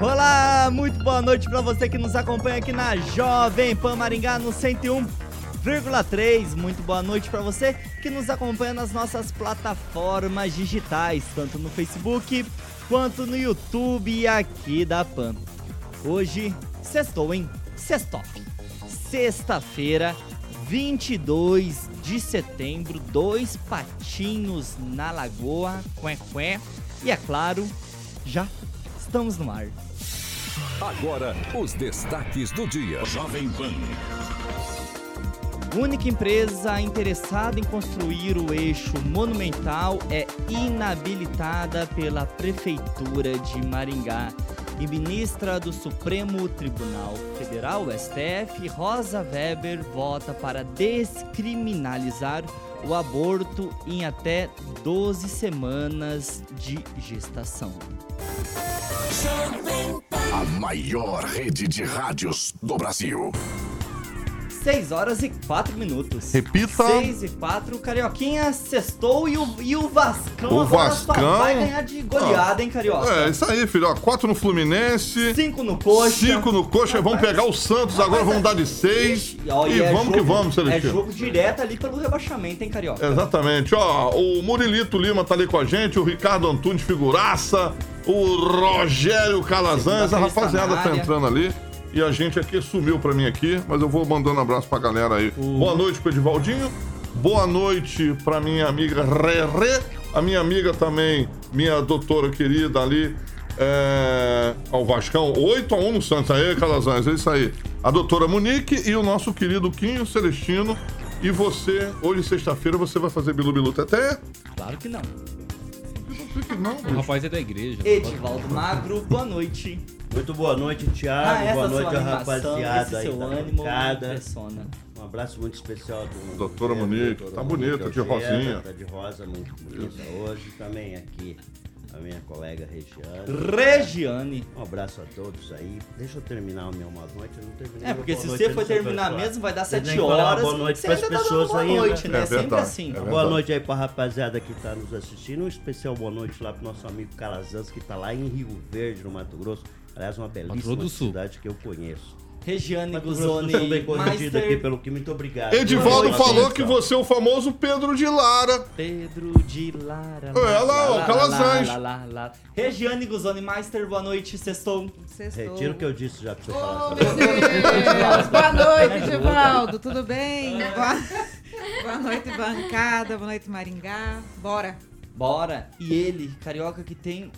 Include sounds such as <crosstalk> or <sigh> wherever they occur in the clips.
Olá, muito boa noite para você que nos acompanha aqui na Jovem Pan Maringá no 101,3. Muito boa noite para você que nos acompanha nas nossas plataformas digitais, tanto no Facebook quanto no YouTube aqui da Pan. Hoje, sextou, hein? Sextou. Sexta-feira, 22 de setembro, dois patinhos na lagoa, qué, qué. E é claro, já estamos no ar. Agora, os destaques do dia. Jovem Pan. Única empresa interessada em construir o eixo monumental é inabilitada pela Prefeitura de Maringá. E ministra do Supremo Tribunal Federal, STF, Rosa Weber, vota para descriminalizar o aborto em até 12 semanas de gestação. A maior rede de rádios do Brasil. 6 horas e 4 minutos. Repita. 6 e 4, Carioquinha sextou e o, e o Vascão O agora Vascão? vai ganhar de goleada, hein, Carioca? É, isso aí, filho. ó. Quatro no Fluminense. 5 no coxa. Cinco no coxa. Vamos pegar o Santos agora, vamos dar de seis. Ó, E é vamos jogo- que vamos, É Celestino. jogo direto ali pelo rebaixamento, hein, Carioca? Exatamente. Ó, o Murilito Lima tá ali com a gente, o Ricardo Antunes Figuraça, o Rogério Calazans, a está rapaziada tá entrando ali. E a gente aqui sumiu pra mim aqui, mas eu vou mandando abraço pra galera aí. Boa noite pro Edivaldinho. Boa noite pra minha amiga Rerê. A minha amiga também, minha doutora querida ali, é... ao Vascão. 8 a 1 no Santos. Aí, Calazans, é isso aí. A doutora Monique e o nosso querido Quinho Celestino. E você, hoje sexta-feira, você vai fazer Bilu Bilu Teté? Claro que não. Não, O rapaz é da igreja. Edivaldo Magro, boa noite. Muito boa noite, Thiago. Ah, boa noite, animação, rapaziada esse aí seu da ânimo impressiona. Um abraço muito especial do Doutora do- Monique, tá bonita, de rosinha. Tá de rosa, muito bonita hoje. Também aqui a minha colega Regiane. Regiane. Um abraço a todos aí. Deixa eu terminar o meu boa noite. Eu não terminei É, porque se noite você for terminar mesmo, vai dar Vocês 7 nem falaram horas. Boa noite pras ainda tá pessoas boa ainda. noite, né? É Sempre assim. é Boa noite aí pra rapaziada que tá nos assistindo. Um especial boa noite lá pro nosso amigo Calazans, que tá lá em Rio Verde, no Mato Grosso. Aliás, uma belíssima cidade que eu conheço. Regiane Guzoni, corrigido aqui Master pelo que muito obrigado. Edivaldo falou que você é o famoso Pedro de Lara. Pedro de Lara. Olha lá, ó, Calazans. Regiane Guzoni Master, boa noite, sextou. Sextou. Retiro o que eu disse já pra você Oh, falar. meu Deus! Boa noite, Givaldo. Tudo bem? Boa... <laughs> Boa noite, bancada. Boa noite, Maringá. Bora. Bora. E ele, carioca, que tem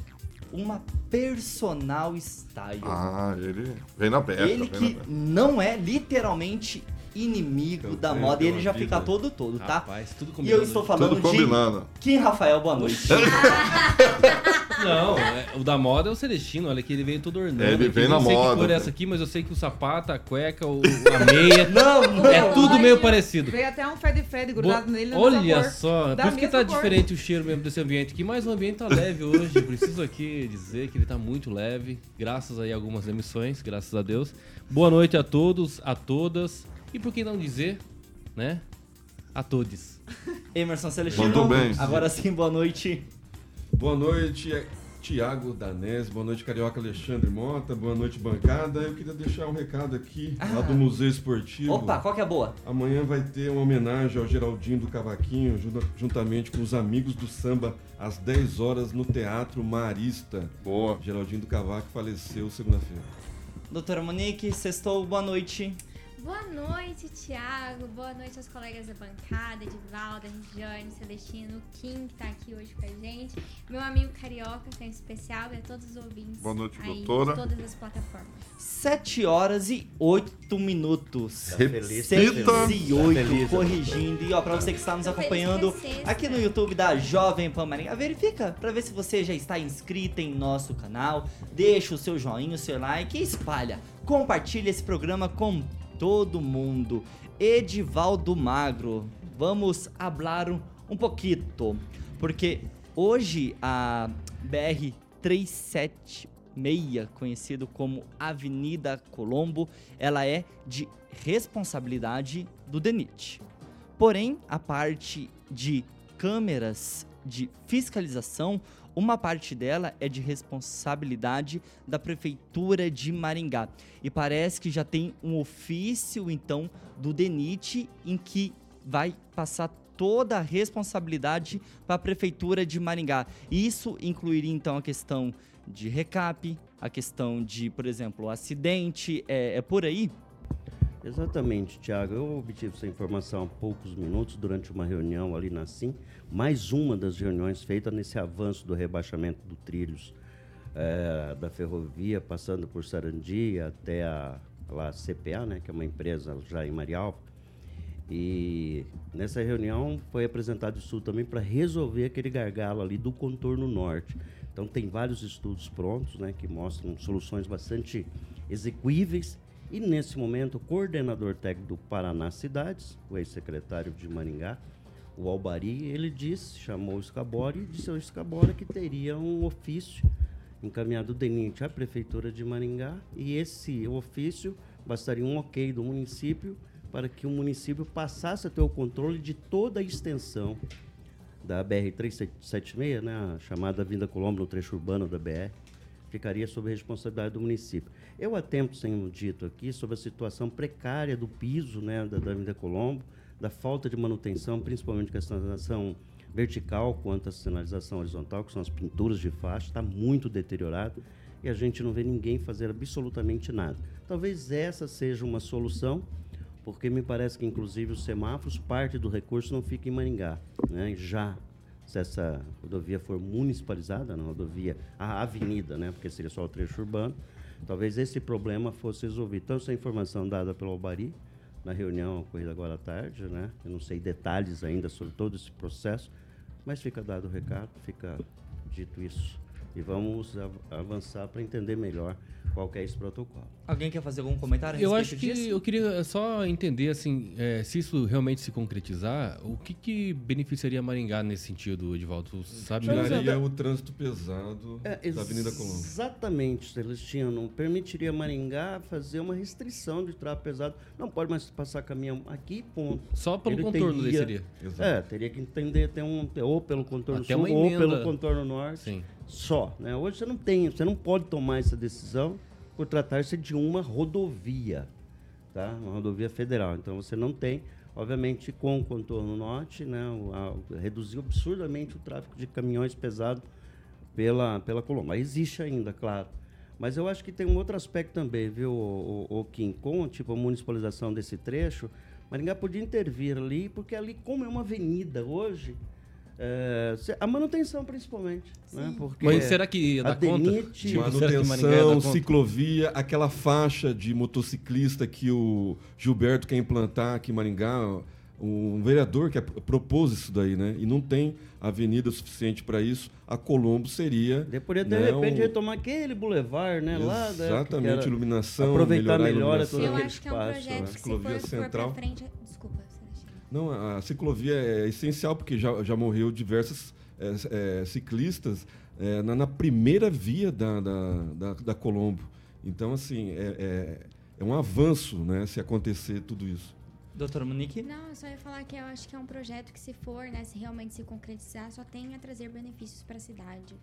uma personal style. Ah, ele vem na beca. ele que não é literalmente inimigo Eu da moda e ele já vi, fica todo todo, tá? Rapaz, tudo E combinado. eu estou falando Tudo de combinando. Kim Rafael, boa noite. <laughs> Não, é- o da moda é o Celestino, olha que ele veio todo ornando. Ele aqui. vem não na sei moda, que cor é essa aqui, mas eu sei que o sapato, a cueca, o, a meia, <laughs> Não, não. é tudo meio parecido. Veio até um Fred Fred grudado Bo- nele Olha cor. só, por isso que tá cor. diferente o cheiro mesmo desse ambiente aqui, mas o ambiente tá leve hoje. <laughs> Preciso aqui dizer que ele tá muito leve, graças aí a algumas emissões, graças a Deus. Boa noite a todos, a todas, e por que não dizer, né? A todos. Emerson Celestino. Mandou bem. Agora sim, boa noite. Boa noite, Tiago Danés, boa noite, Carioca Alexandre Mota, boa noite, bancada. Eu queria deixar um recado aqui, lá do Museu Esportivo. Opa, qual que é a boa? Amanhã vai ter uma homenagem ao Geraldinho do Cavaquinho, junta- juntamente com os amigos do samba, às 10 horas no Teatro Marista. Boa. Geraldinho do Cavaco faleceu segunda-feira. Doutora Monique, sextou, boa noite. Boa noite, Thiago. Boa noite aos colegas da bancada, Edivaldo, Regiane, Celestino, Kim, que tá aqui hoje com a gente. Meu amigo Carioca, que é especial, e a todos os ouvintes. Boa noite, aí, doutora. De todas as plataformas. 7 horas e 8 minutos. Tá feliz, 6 Repita. e 8, Tá feliz, corrigindo. E ó, pra você que está nos acompanhando é aqui no YouTube da Jovem Pan Maringá, verifica pra ver se você já está inscrito em nosso canal. Deixa o seu joinha, o seu like e espalha. Compartilha esse programa com todo mundo. Edivaldo Magro, vamos hablar um, um pouquinho, porque hoje a BR 376, conhecido como Avenida Colombo, ela é de responsabilidade do DENIT. Porém, a parte de câmeras de fiscalização, uma parte dela é de responsabilidade da Prefeitura de Maringá. E parece que já tem um ofício, então, do DENIT em que vai passar toda a responsabilidade para a Prefeitura de Maringá. Isso incluiria, então, a questão de recap, a questão de, por exemplo, acidente, é, é por aí? Exatamente, Tiago. Eu obtive essa informação há poucos minutos durante uma reunião ali na SIM, mais uma das reuniões feita nesse avanço do rebaixamento do trilhos eh, da ferrovia, passando por Sarandi até a lá, CPA, né, que é uma empresa já em Marialva. E nessa reunião foi apresentado estudo também para resolver aquele gargalo ali do contorno norte. Então tem vários estudos prontos, né, que mostram soluções bastante execuíveis. E nesse momento, o coordenador técnico do Paraná Cidades, o ex-secretário de Maringá, o Albari, ele disse, chamou o Scabora e disse ao Scabora que teria um ofício encaminhado do DENIT à Prefeitura de Maringá e esse ofício bastaria um ok do município para que o município passasse a ter o controle de toda a extensão da BR-376, né, a chamada Vinda Colombo, no trecho urbano da BR, ficaria sob responsabilidade do município. Eu há tempos tenho dito aqui sobre a situação precária do piso né, da, da Vinda Colombo, da falta de manutenção, principalmente com a sinalização vertical quanto à sinalização horizontal, que são as pinturas de faixa, está muito deteriorado e a gente não vê ninguém fazer absolutamente nada. Talvez essa seja uma solução, porque me parece que inclusive os semáforos, parte do recurso não fica em Maringá, né? Já se essa rodovia for municipalizada, na rodovia, a avenida, né? Porque seria só o trecho urbano, talvez esse problema fosse resolvido. Então essa informação dada pelo Albari na reunião ocorrida agora à tarde, né? Eu não sei detalhes ainda sobre todo esse processo, mas fica dado o recado, fica dito isso. E vamos av- avançar para entender melhor qual que é esse protocolo. Alguém quer fazer algum comentário a Eu acho que disso? eu queria só entender, assim, é, se isso realmente se concretizar, o que, que beneficiaria Maringá nesse sentido, Edivaldo? Tu sabe? Tiraria o trânsito pesado É, da Avenida Colombo. Exatamente, Celestino. Permitiria Maringá fazer uma restrição de tráfego pesado. Não pode mais passar caminhão aqui, ponto. Só pelo Ele contorno teria- seria. Exato. É, teria que entender ter um ou pelo contorno Até sul ou pelo contorno norte. Sim. Só, né? Hoje você não tem, você não pode tomar essa decisão por tratar-se de uma rodovia, tá? Uma rodovia federal. Então você não tem, obviamente, com o contorno norte, né? o- a- reduziu absurdamente o tráfego de caminhões pesados pela pela Colombo. Mas existe ainda, claro. Mas eu acho que tem um outro aspecto também, viu, o, o, o Kim? Com tipo a municipalização desse trecho, Maringá podia intervir ali, porque ali, como é uma avenida hoje, é, a manutenção principalmente, né? Porque Mas será que ia a dar conta? DENIT Tipo, dar Manutenção, conta? ciclovia, aquela faixa de motociclista que o Gilberto quer implantar aqui em Maringá, um vereador que propôs isso daí, né? E não tem avenida suficiente para isso. A Colombo seria. Depois, de né, repente, um- retomar aquele boulevard, né? Lá, né, Exatamente, iluminação. aproveitar melhorar melhor a iluminação. Eu acho que é um projeto né? que se for, central. frente... Não, a ciclovia é essencial porque já, já morreu diversos é, é, ciclistas é, na, na primeira via da, da, da, da Colombo. Então, assim, é, é, é um avanço né, se acontecer tudo isso. Doutora Monique? Não, eu só ia falar que eu acho que é um projeto que se for, né, se realmente se concretizar, só tem a trazer benefícios para a cidade.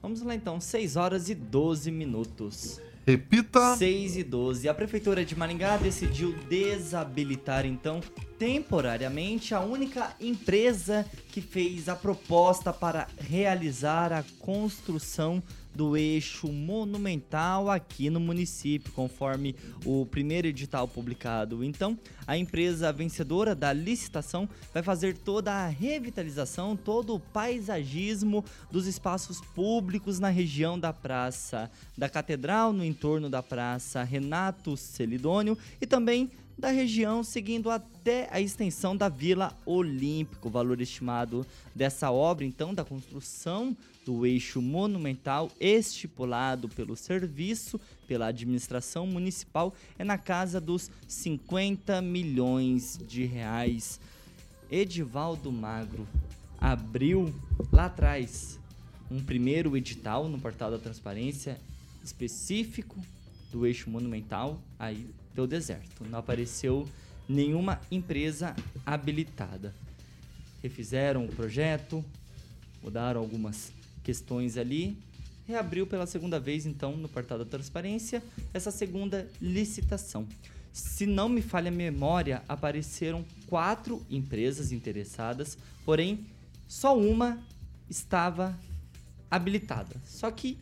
Vamos lá então, 6 horas e 12 minutos. Repita. 6 e 12. A Prefeitura de Maringá decidiu desabilitar então temporariamente a única empresa que fez a proposta para realizar a construção do eixo monumental aqui no município, conforme o primeiro edital publicado. Então, a empresa vencedora da licitação vai fazer toda a revitalização, todo o paisagismo dos espaços públicos na região da Praça da Catedral, no entorno da Praça Renato Celidônio e também da região, seguindo até a extensão da Vila Olímpico. O valor estimado dessa obra, então, da construção do eixo monumental estipulado pelo serviço, pela administração municipal, é na casa dos 50 milhões de reais. Edivaldo Magro abriu lá atrás um primeiro edital no portal da transparência específico do eixo monumental, aí deu deserto. Não apareceu nenhuma empresa habilitada. Refizeram o projeto, mudaram algumas questões ali, reabriu pela segunda vez, então, no portal da transparência, essa segunda licitação. Se não me falha a memória, apareceram quatro empresas interessadas, porém, só uma estava habilitada. Só que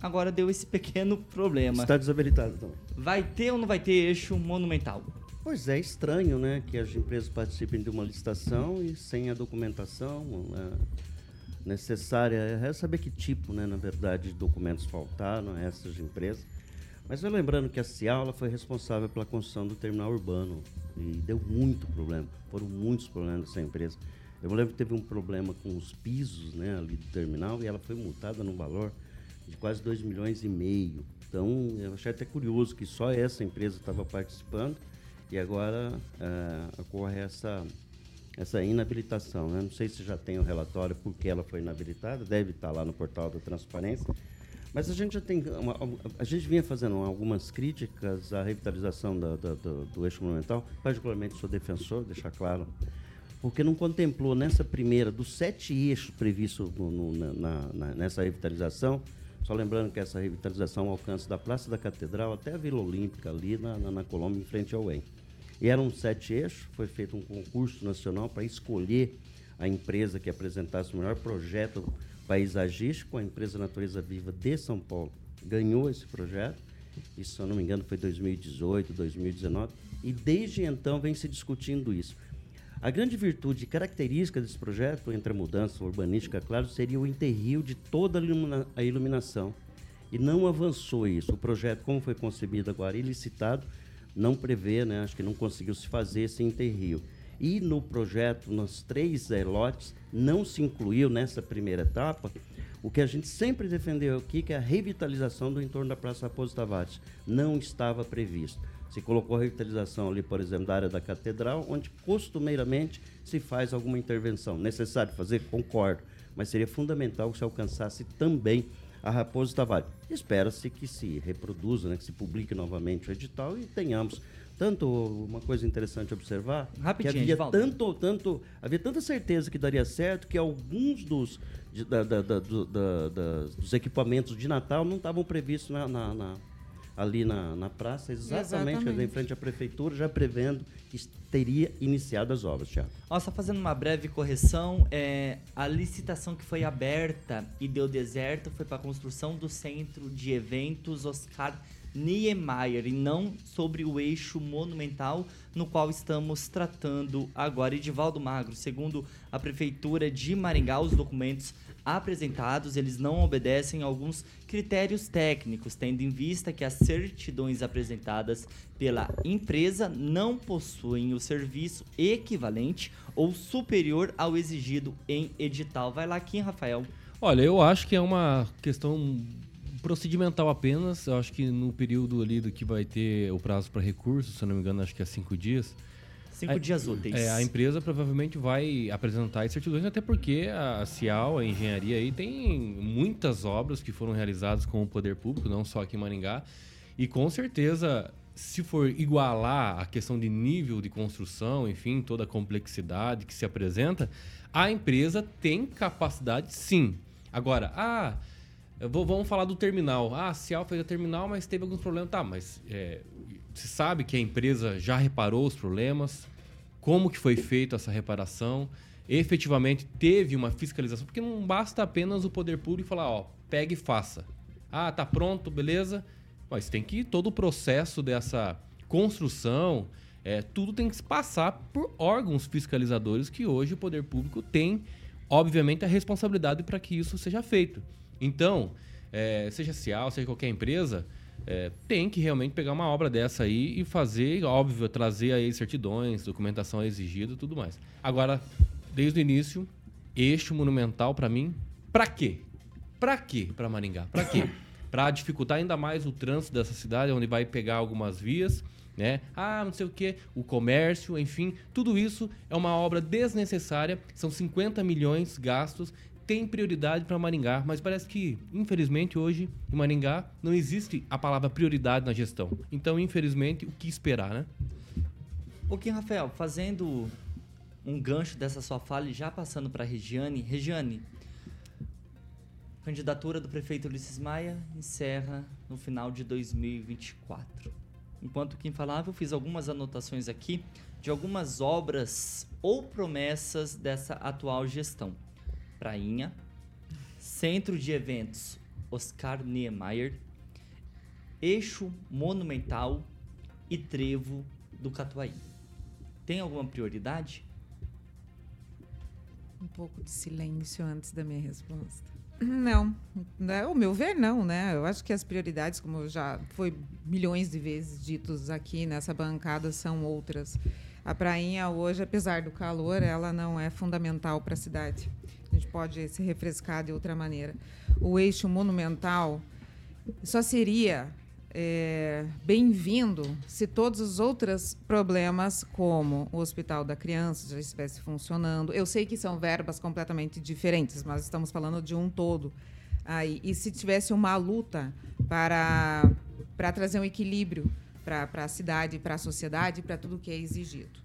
agora deu esse <laughs> pequeno problema. Está desabilitado então. Vai ter ou não vai ter eixo monumental? Pois é, estranho, né? Que as empresas participem de uma licitação e sem a documentação né, necessária. É saber que tipo, né, na verdade, de documentos faltaram a essas empresas. Mas eu lembrando que a Ciala foi responsável pela construção do terminal urbano e deu muito problema. Foram muitos problemas dessa empresa. Eu lembro que teve um problema com os pisos né, ali do terminal e ela foi multada no valor de quase 2 milhões e meio. Então, eu achei até curioso que só essa empresa estava participando e agora uh, ocorre essa, essa inabilitação. Né? Não sei se já tem o relatório por que ela foi inabilitada, deve estar lá no portal da transparência. Mas a gente já tem. Uma, a gente vinha fazendo algumas críticas à revitalização do, do eixo monumental. Particularmente sou defensor, deixar claro, porque não contemplou nessa primeira, dos sete eixos previstos no, no, na, na, nessa revitalização, só lembrando que essa revitalização alcança da Praça da Catedral até a Vila Olímpica, ali na, na, na Colômbia, em frente ao EM. E eram sete eixos, foi feito um concurso nacional para escolher a empresa que apresentasse o melhor projeto paisagístico, a empresa Natureza Viva de São Paulo ganhou esse projeto, isso, se eu não me engano, foi 2018, 2019, e desde então vem se discutindo isso. A grande virtude e característica desse projeto, entre a mudança urbanística, claro, seria o enterrio de toda a iluminação. E não avançou isso. O projeto, como foi concebido agora, ilicitado, não prevê, né, acho que não conseguiu se fazer esse enterrio. E no projeto, nos três é, lotes, não se incluiu nessa primeira etapa o que a gente sempre defendeu aqui, que é a revitalização do entorno da Praça Raposo Tavares. Não estava previsto. Se colocou a revitalização ali, por exemplo, da área da catedral, onde costumeiramente se faz alguma intervenção. Necessário fazer? Concordo. Mas seria fundamental que se alcançasse também a Raposo Tavares. Espera-se que se reproduza, né, que se publique novamente o edital e tenhamos tanto uma coisa interessante observar Rapidinho, que havia tanto tanto havia tanta certeza que daria certo que alguns dos de, da, da, da, dos equipamentos de Natal não estavam previstos na, na, na ali na, na praça, exatamente, exatamente. em frente à prefeitura, já prevendo que teria iniciado as obras, Tiago. Ó, só fazendo uma breve correção, é, a licitação que foi aberta e deu deserto foi para a construção do centro de eventos Oscar Niemeyer e não sobre o eixo monumental no qual estamos tratando agora. Edivaldo Magro, segundo a Prefeitura de Maringá, os documentos apresentados, eles não obedecem a alguns critérios técnicos, tendo em vista que as certidões apresentadas pela empresa não possuem o serviço equivalente ou superior ao exigido em edital. Vai lá aqui, Rafael. Olha, eu acho que é uma questão procedimental apenas. Eu acho que no período ali do que vai ter o prazo para recurso, se não me engano, acho que é cinco dias Cinco a, dias úteis. É, a empresa provavelmente vai apresentar certidões, até porque a Cial, a engenharia aí, tem muitas obras que foram realizadas com o poder público, não só aqui em Maringá. E com certeza, se for igualar a questão de nível de construção, enfim, toda a complexidade que se apresenta, a empresa tem capacidade sim. Agora, ah, vou, vamos falar do terminal. Ah, a Cial fez a terminal, mas teve alguns problemas. Tá, mas é, você sabe que a empresa já reparou os problemas? como que foi feita essa reparação, efetivamente teve uma fiscalização, porque não basta apenas o poder público falar, ó, pegue e faça. Ah, tá pronto, beleza. Mas tem que todo o processo dessa construção, é, tudo tem que se passar por órgãos fiscalizadores que hoje o poder público tem, obviamente, a responsabilidade para que isso seja feito. Então, é, seja Cial, seja qualquer empresa, é, tem que realmente pegar uma obra dessa aí e fazer, óbvio, trazer aí certidões, documentação exigida e tudo mais. Agora, desde o início, eixo monumental para mim, para quê? Para quê para Maringá? Para quê? <coughs> para dificultar ainda mais o trânsito dessa cidade, onde vai pegar algumas vias, né? Ah, não sei o que, o comércio, enfim, tudo isso é uma obra desnecessária. São 50 milhões gastos, tem prioridade para Maringá, mas parece que, infelizmente, hoje em Maringá não existe a palavra prioridade na gestão. Então, infelizmente, o que esperar, né? O que, Rafael, fazendo um gancho dessa sua fala e já passando para Regiane. Regiane, candidatura do prefeito Ulisses Maia encerra no final de 2024. Enquanto quem falava, eu fiz algumas anotações aqui de algumas obras ou promessas dessa atual gestão. Prainha, Centro de Eventos Oscar Niemeyer, Eixo Monumental e Trevo do Catuaí. Tem alguma prioridade? Um pouco de silêncio antes da minha resposta. Não, né? o meu ver não, né? Eu acho que as prioridades, como já foi milhões de vezes ditos aqui nessa bancada, são outras. A prainha hoje, apesar do calor, ela não é fundamental para a cidade. A gente pode se refrescar de outra maneira. O eixo monumental só seria é, bem-vindo se todos os outros problemas, como o Hospital da Criança, já estivesse funcionando. Eu sei que são verbas completamente diferentes, mas estamos falando de um todo. Aí, e se tivesse uma luta para, para trazer um equilíbrio para a cidade, para a sociedade, para tudo que é exigido.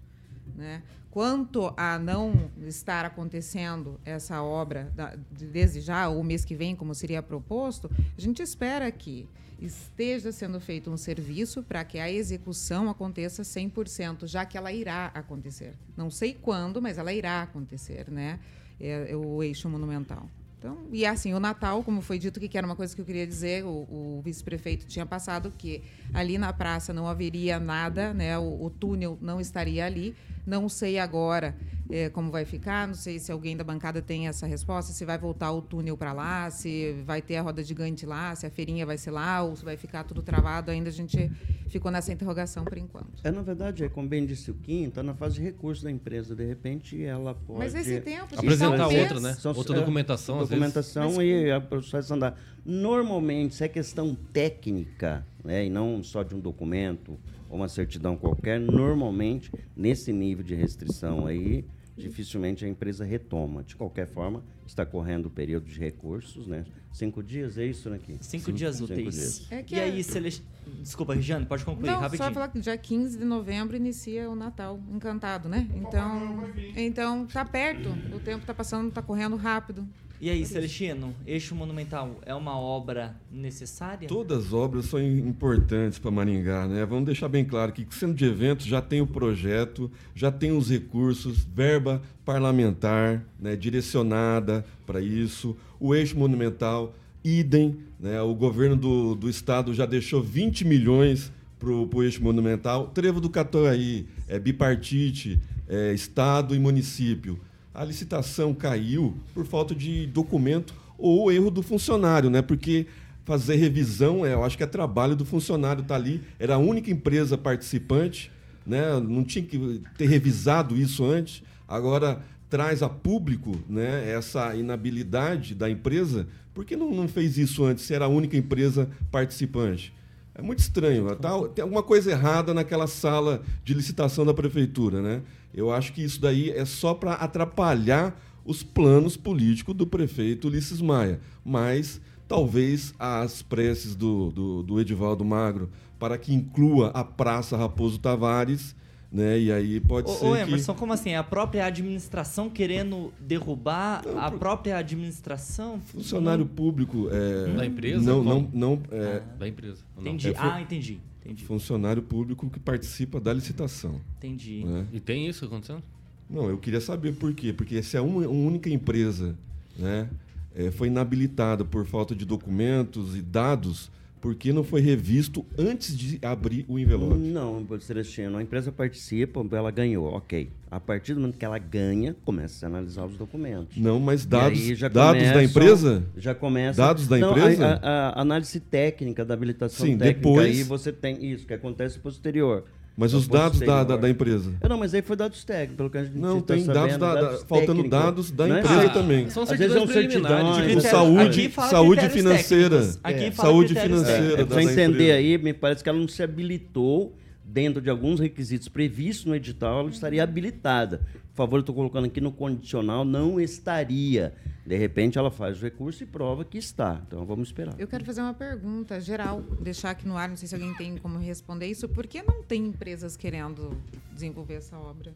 Né? Quanto a não estar acontecendo essa obra da, desde já, ou o mês que vem, como seria proposto, a gente espera que esteja sendo feito um serviço para que a execução aconteça 100%, já que ela irá acontecer. Não sei quando, mas ela irá acontecer, né? É, é o eixo monumental. Então, e assim, o Natal, como foi dito que era uma coisa que eu queria dizer, o, o vice-prefeito tinha passado que ali na praça não haveria nada, né? O, o túnel não estaria ali. Não sei agora é, como vai ficar, não sei se alguém da bancada tem essa resposta, se vai voltar o túnel para lá, se vai ter a roda gigante lá, se a feirinha vai ser lá ou se vai ficar tudo travado. Ainda a gente ficou nessa interrogação por enquanto. É, na verdade, é, como bem disse o Kim, está na fase de recurso da empresa. De repente, ela pode... Mas esse tempo... Apresentar outra, né? São, outra documentação, é, Documentação vezes. e a processo andar. Normalmente, se é questão técnica, né, e não só de um documento ou uma certidão qualquer, normalmente, nesse nível de restrição aí, dificilmente a empresa retoma. De qualquer forma, está correndo o período de recursos, né? Cinco dias, é isso, né, aqui? Cinco, Cinco dias úteis. Dias. É e aí, Celeste... Desculpa, Regiane, pode concluir Não, rapidinho. só falar que dia 15 de novembro inicia o Natal Encantado, né? Então, então tá perto, o tempo está passando, está correndo rápido. E aí, Celestino, Eixo Monumental é uma obra necessária? Todas as obras são importantes para Maringá, né? Vamos deixar bem claro que, sendo de eventos, já tem o projeto, já tem os recursos, verba parlamentar né, direcionada para isso. O Eixo Monumental, idem, né? O governo do, do estado já deixou 20 milhões para o eixo monumental. Trevo do Catuaí, é bipartite, é, estado e município a licitação caiu por falta de documento ou erro do funcionário, né? Porque fazer revisão, é, eu acho que é trabalho do funcionário estar tá ali. Era a única empresa participante, né? Não tinha que ter revisado isso antes. Agora traz a público, né? Essa inabilidade da empresa. Por que não, não fez isso antes? Se era a única empresa participante? É muito estranho. Tá, tem alguma coisa errada naquela sala de licitação da prefeitura, né? Eu acho que isso daí é só para atrapalhar os planos políticos do prefeito Ulisses Maia. Mas talvez as preces do, do, do Edivaldo Magro para que inclua a Praça Raposo Tavares né? E aí pode ô, ser. Ô, Emerson, que... como assim? A própria administração querendo derrubar não, a própria administração? Funcionário público. É... Da empresa? Não, não, não. É... Ah, da empresa. Entendi. É, foi... Ah, entendi. Entendi. funcionário público que participa da licitação. Entendi. né? E tem isso acontecendo? Não, eu queria saber por quê. Porque se é uma, uma única empresa né, eh, foi inabilitada por falta de documentos e dados, por que não foi revisto antes de abrir o envelope? Não, Celestino, a empresa participa, ela ganhou, ok. A partir do momento que ela ganha, começa a analisar os documentos. Não, mas dados, dados da começam- empresa? Já começa. Dados da Não, a- empresa? A, a análise técnica da habilitação Sim, técnica. depois- Aí você tem isso, que acontece posterior. Mas É os dados da, da, da empresa? É, Não, mas aí foi dados técnicos, pelo que a gente Não, tá tem dados sabendo, da- da- faltando técnicos. dados da Não é empresa certi- também. São Às vezes é um certidões preliminares. certidão. de saúde, saúde financeira. técnicos. Aqui É. fala Saúde financeira. É, da entender aí, me parece que ela não se habilitou dentro de alguns requisitos previstos no edital, ela estaria habilitada. Por favor, eu estou colocando aqui no condicional, não estaria. De repente, ela faz o recurso e prova que está. Então, vamos esperar. Eu quero fazer uma pergunta geral, deixar aqui no ar, não sei se alguém tem como responder isso. Por que não tem empresas querendo desenvolver essa obra?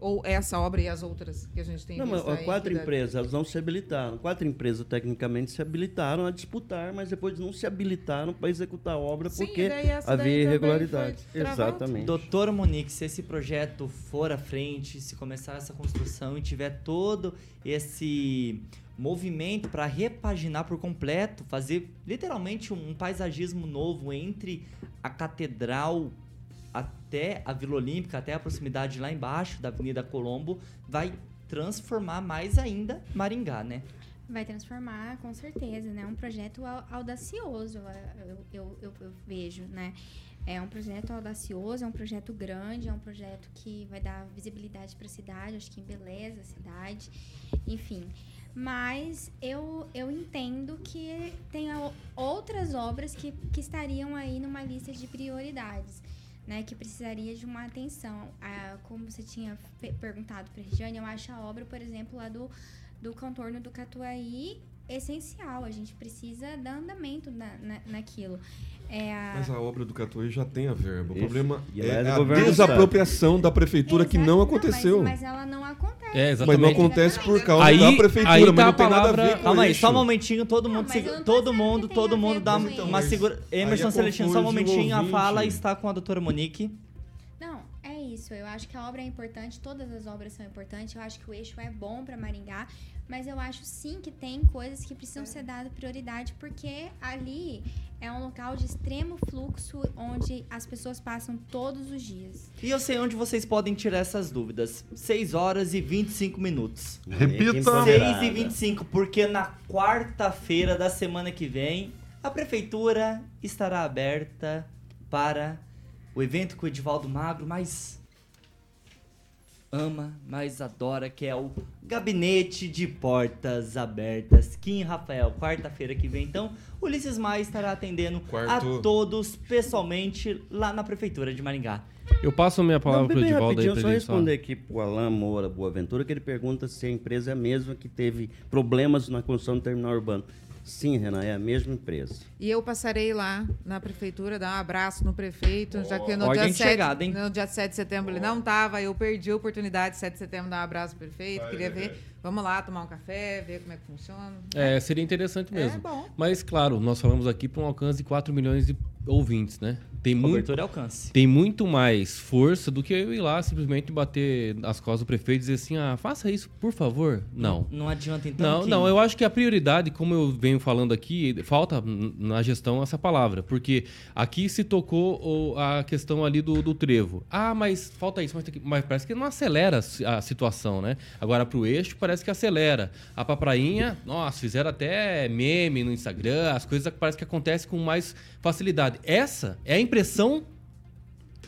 Ou essa obra e as outras que a gente tem Não, mas aí, quatro empresas, elas não se habilitaram. Quatro empresas, tecnicamente, se habilitaram a disputar, mas depois não se habilitaram para executar a obra Sim, porque havia travado. Exatamente. Doutor Monique, se esse projeto for à frente, se começar essa construção e tiver todo esse movimento para repaginar por completo, fazer literalmente um paisagismo novo entre a catedral até a Vila Olímpica, até a proximidade lá embaixo da Avenida Colombo, vai transformar mais ainda Maringá, né? Vai transformar, com certeza, né? Um projeto au- audacioso, eu, eu, eu, eu vejo, né? É um projeto audacioso, é um projeto grande, é um projeto que vai dar visibilidade para a cidade, acho que embeleza a cidade, enfim. Mas eu, eu entendo que tem outras obras que, que estariam aí numa lista de prioridades, né? Que precisaria de uma atenção. Ah, como você tinha pe- perguntado para a Regiane, eu acho a obra, por exemplo, lá do do contorno do Catuaí essencial. A gente precisa dar andamento na, na, naquilo. É a... Mas a obra do Catuí já tem a verba. O Isso. problema E é é a desapropriação da prefeitura que não Exato, aconteceu. mas, mas ela não acontece. É, Mas não acontece por causa Aí- da prefeitura, aí mas tá não a tem nada a palavra- ver com Calma aí, só um momentinho, todo Não, mundo, mas não todo mundo, todo mundo dá uma isso. segura. Emerson é Celestino, só um momentinho, a fala está com a doutora Monique. Não, é isso. Eu acho que a obra é importante, todas as obras são importantes. Eu acho que o eixo é bom para Maringá, mas eu acho sim que tem coisas que precisam ser dadas prioridade, porque ali é um local de extremo fluxo onde as pessoas passam todos os dias. E eu sei onde vocês podem tirar essas dúvidas. 6 horas e 25 minutos. Repita. 6 e 25, porque na quarta-feira da semana que vem, a prefeitura estará aberta para o evento que o Edivaldo Magro mais ama, mais adora, que é o Gabinete de Portas Abertas. Kim Rafael, quarta-feira que vem. Então, Ulisses Maia estará atendendo Quarto. a todos pessoalmente lá na prefeitura de Maringá. Eu passo a minha palavra para o Edivaldo aí pra só ele só. responder aqui pro Alain Moura Boaventura, que ele pergunta se a empresa é a mesma que teve problemas na construção do terminal urbano. Sim, Renan, é a mesma empresa. E eu passarei lá na prefeitura, dar um abraço no prefeito, já que no dia, de 7, chegada, hein? no dia 7 de setembro ele não estava, eu perdi a oportunidade, 7 de setembro, dar um abraço pro prefeito, queria ver. Vamos lá tomar um café, ver como é que funciona. É, seria interessante mesmo. É bom. Mas, claro, nós falamos aqui para um alcance de 4 milhões de ouvintes, né? Tem muito, Cobertura alcance. tem muito mais força do que eu ir lá simplesmente bater as costas do prefeito e dizer assim, ah, faça isso, por favor. Não. Não adianta então. Não, que- não, eu acho que a prioridade, como eu venho falando aqui, falta na gestão essa palavra, porque aqui se tocou o- a questão ali do, do trevo. Ah, mas falta isso, mas, tem que- mas parece que não acelera a si- a situação, né? Agora pro eixo parece que acelera. A paprainha, nossa, fizeram até meme no Instagram, as coisas parece que acontecem com mais facilidade. Essa é a impressão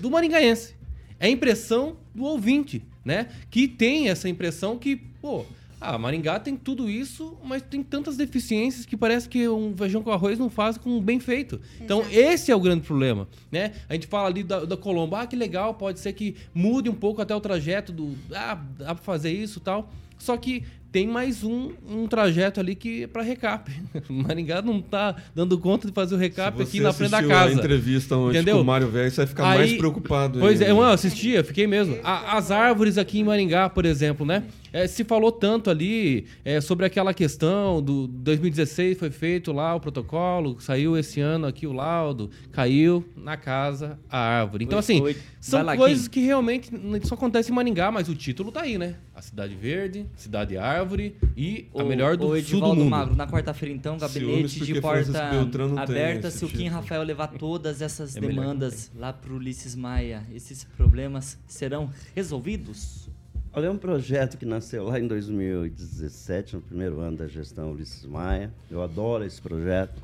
do maringaense. É a impressão do ouvinte, né? Que tem essa impressão que, pô, ah, Maringá tem tudo isso, mas tem tantas deficiências que parece que um feijão com arroz não faz com bem feito. Então, Exato. esse é o grande problema, né? A gente fala ali da, da Colombo, ah, que legal, pode ser que mude um pouco até o trajeto do, ah, dá pra fazer isso e tal. Só que tem mais um, um trajeto ali que é pra recap. <laughs> Maringá não tá dando conta de fazer o recap aqui na frente da casa. a entrevista ontem Entendeu? com o Mário Velho, você vai ficar Aí- mais preocupado Pois é, ainda. eu assistia, fiquei mesmo. A- as árvores aqui em Maringá, por exemplo, né? É, se falou tanto ali é, sobre aquela questão do 2016 foi feito lá o protocolo, saiu esse ano aqui o laudo, caiu na casa a árvore. Então, assim, oi. são lá, coisas que realmente só acontecem em Maringá, mas o título tá aí, né? A Cidade Verde, Cidade Árvore e a Ô, melhor do sul do mundo. Magro, na quarta-feira, então, gabinete de porta aberta. Se o Kim título. Rafael levar <laughs> todas essas É demandas lá pro Ulisses Maia, esses problemas serão resolvidos? Olha, é um projeto que nasceu lá em 2017, no primeiro ano da gestão Ulisses Maia. Eu adoro esse projeto.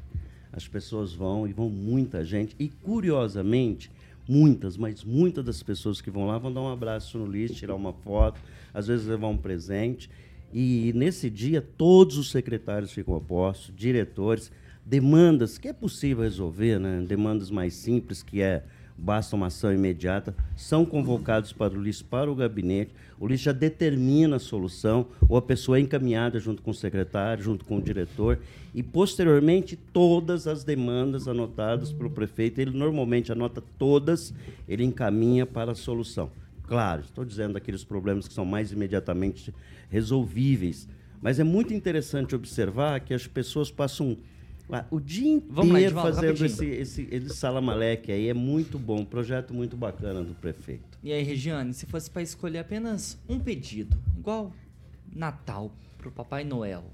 As pessoas vão e vão muita gente. E, curiosamente, muitas, mas muitas das pessoas que vão lá vão dar um abraço no Ulisses, tirar uma foto, às vezes levar um presente. E nesse dia, todos os secretários ficam a postos, diretores, demandas que é possível resolver, né? demandas mais simples, que é basta uma ação imediata, são convocados para o LIS, para o gabinete, o LIS já determina a solução, ou a pessoa é encaminhada junto com o secretário, junto com o diretor, e posteriormente todas as demandas anotadas pelo prefeito, ele normalmente anota todas, ele encaminha para a solução. Claro, estou dizendo aqueles problemas que são mais imediatamente resolvíveis, mas é muito interessante observar que as pessoas passam o dia Vamos lá, inteiro Edivaldo, fazendo rapidinho. esse, esse, esse salamaleque aí, é muito bom, um projeto muito bacana do prefeito. E aí, Regiane, se fosse para escolher apenas um pedido, igual Natal pro Papai Noel,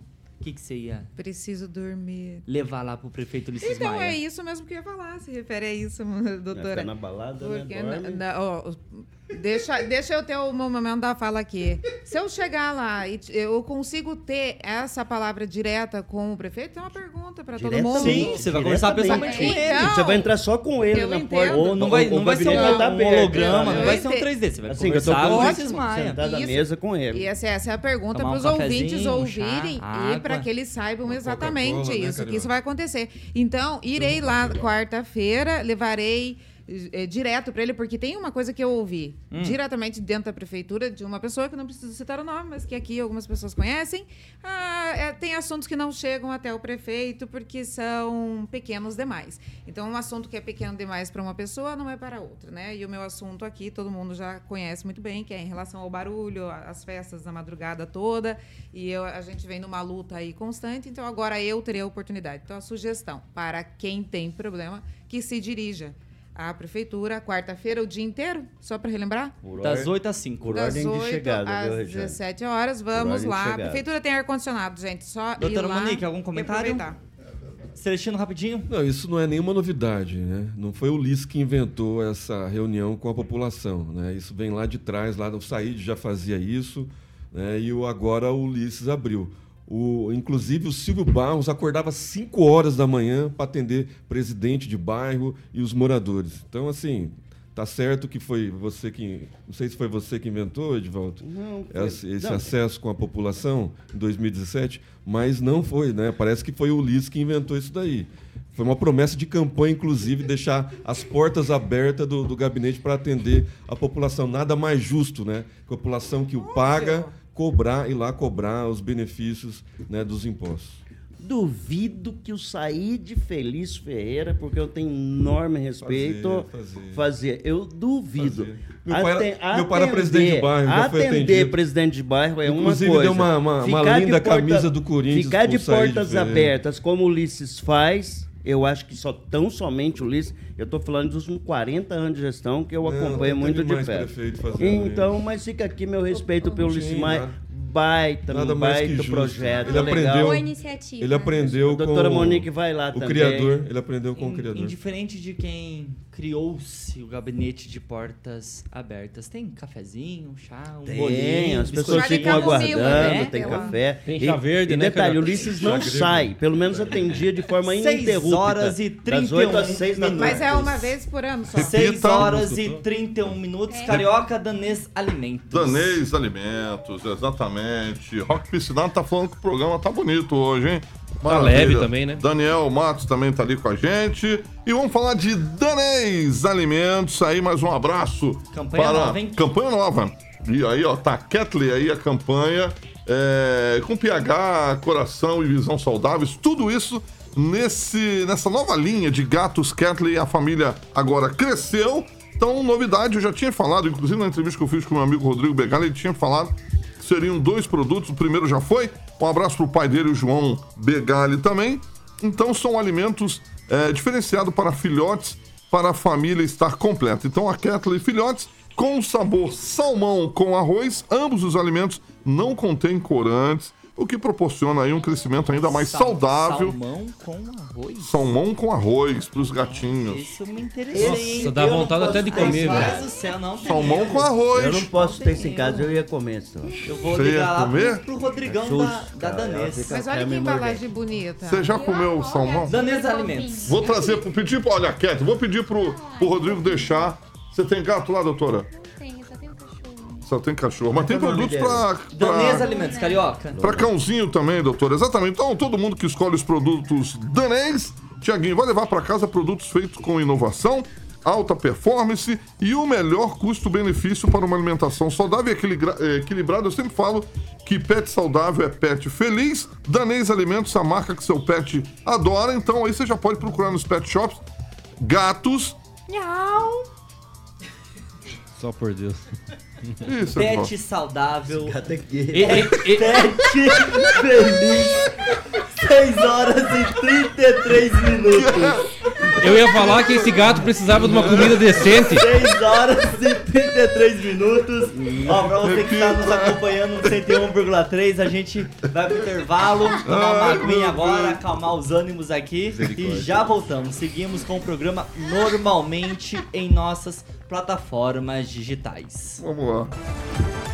o que, que você ia Preciso dormir. levar lá pro prefeito Ulisses Então Maia? é isso mesmo que eu ia falar, se refere a isso, <laughs> doutora. na balada, né? Porque Dorme. na- na- ó, deixa, deixa eu ter o meu momento da fala aqui. Se eu chegar lá e eu consigo ter essa palavra direta com o prefeito, é uma pergunta para todo mundo. Sim, você vai conversar pessoalmente com ele. Então, Você vai entrar só com ele eu na porta. Ou não vai, não vai ser um, um holograma, né? não vai ser um Eu 3D. Você vai Assim, que conversar com sentado à Isso. mesa com ele. E essa, essa é a pergunta para um os ouvintes um ouvirem chá, e para que eles saibam Uma exatamente né, isso, que Carioca? isso vai acontecer. Então, irei lá quarta-feira, levarei eh, direto para ele, porque tem uma coisa que eu ouvi Hum. diretamente dentro da prefeitura de uma pessoa que não preciso citar o nome, mas que aqui algumas pessoas conhecem. Ah, é, tem assuntos que não chegam até o prefeito porque são pequenos demais. Então, um assunto que é pequeno demais para uma pessoa não é para outra, né? E o meu assunto aqui todo mundo já conhece muito bem, que é em relação ao barulho, às festas da madrugada toda. E eu- a gente vem numa luta aí constante, então agora eu terei a oportunidade. Então, a sugestão para quem tem problema, que se dirija à prefeitura, quarta-feira, o dia inteiro, só para relembrar? Por Das ordem- 8 às 5. Por das ordem de 8 chegada, viu, às Regiane? 17 horas, vamos de lá. A chegada. prefeitura tem ar-condicionado, gente, só Doutora ir lá Monique, algum e comentário? Celestino, rapidinho. Não, isso não é nenhuma novidade, né? Não foi o Ulisses que inventou essa reunião com a população, né? Isso vem lá de trás, lá o Said já fazia isso, né? E o, agora o Ulisses abriu. O, inclusive o Silvio Barros acordava 5 horas da manhã para atender presidente de bairro e os moradores. Então, assim, tá certo que foi você que. Não sei se foi você que inventou, Edvaldo, Não, foi- esse, esse não. acesso com a população em 2017, mas não foi, né? Parece que foi o Ulisses que inventou isso daí. Foi uma promessa de campanha, inclusive, deixar as portas abertas do, do gabinete para atender a população. Nada mais justo, né? A população que o paga cobrar ir lá cobrar os benefícios né, dos impostos. Duvido que o Said Feliz Ferreira, porque eu tenho enorme respeito, Fazia, fazia. fazia. Eu duvido. Fazia. Meu pai era- Aten- meu pai era presidente de bairro, já foi atender atendido. presidente de bairro é Inclusive, uma coisa. deu uma- uma- uma linda camisa do Corinthians Ficar de portas abertas, como o Ulisses faz, eu acho que só tão somente o Ulisses. Eu estou falando dos uns 40 anos de gestão que eu Não, acompanho não muito de perto. Então, mas fica aqui meu respeito pelo Ulisses Maia. Baita, Nada mais baita projeto. Ele legal. aprendeu- Boa iniciativa. Ele aprendeu A doutora com Monique vai lá o também. criador. Ele aprendeu com o In- criador. Indiferente de quem criou-se o gabinete de portas abertas, tem cafezinho, chá, um Tem, bolinho, as pessoas ficam aguardando, né? tem café. Tem E- chá verde, e né, detalhe, o? Ulisses não sai, pelo menos atendia de forma Seis ininterrupta. horas e Das 8 às 6 da minutos. Mas é uma vez por ano só. 6 Repita. horas e 31 minutos. É. Carioca Danês Alimentos. Danês Alimentos, exatamente. Rock Piscinado tá falando que o programa tá bonito hoje, hein? Leve também, né? Daniel Matos também tá ali com a gente. E vamos falar de Danês Alimentos. Aí, mais um abraço. Campanha para... nova, hein? Campanha nova. E aí, ó, tá Ketley aí a campanha. é, com pH, coração e visão saudáveis. Tudo isso nesse, nessa nova linha de gatos Ketley. A família agora cresceu. Então, novidade, eu já tinha falado, inclusive na entrevista que eu fiz com o meu amigo Rodrigo Begala, ele tinha falado seriam dois produtos, o primeiro já foi. Um abraço pro pai dele, o João Begali também. Então são alimentos é, diferenciados para filhotes, para a família estar completa. Então a Ketley Filhotes com sabor salmão com arroz, ambos os alimentos não contêm corantes, o que proporciona aí um crescimento ainda mais Sal- saudável. Salmão com arroz. Salmão com arroz pros gatinhos. Isso me interessei. Nossa, dá vontade até de comer, velho. Mas do céu, não tem Salmão com arroz. Eu não posso ter isso em casa, eu ia comer só. Eu vou Você ia ligar lá comer? pro, pro Rodrigão Susto, da, da fica- Mas olha que embalagem bonita. Você já comeu o salmão? Danês Alimentos. Vou trazer pro pedir, pro- olha, Cat, vou pedir pro, pro Rodrigo deixar. Você tem gato lá, doutora? Só tem cachorro. Mas tem produtos pra, Danês pra, Alimentos, carioca. pra cãozinho também, doutora. Exatamente. Então, todo mundo que escolhe os produtos Danês, Tiaguinho, vai levar pra casa produtos feitos com inovação, alta performance e o melhor custo-benefício para uma alimentação saudável e equilibra- eh, equilibrada. Eu sempre falo que pet saudável é pet feliz. Danês Alimentos, a marca que seu pet adora. Então, aí você já pode procurar nos pet shops gatos. Só por Deus. Isso, é Pet saudável. E- Pet feliz. 6 horas e 33 minutos. Eu ia falar que esse gato precisava de uma comida decente. 6 horas e 33 minutos. Ó, pra você que tá nos acompanhando no 101,3, a gente vai pro intervalo, tomar uma aguinha agora, acalmar os ânimos aqui e já voltamos. Seguimos com o programa normalmente em nossas plataformas digitais. Vamos lá.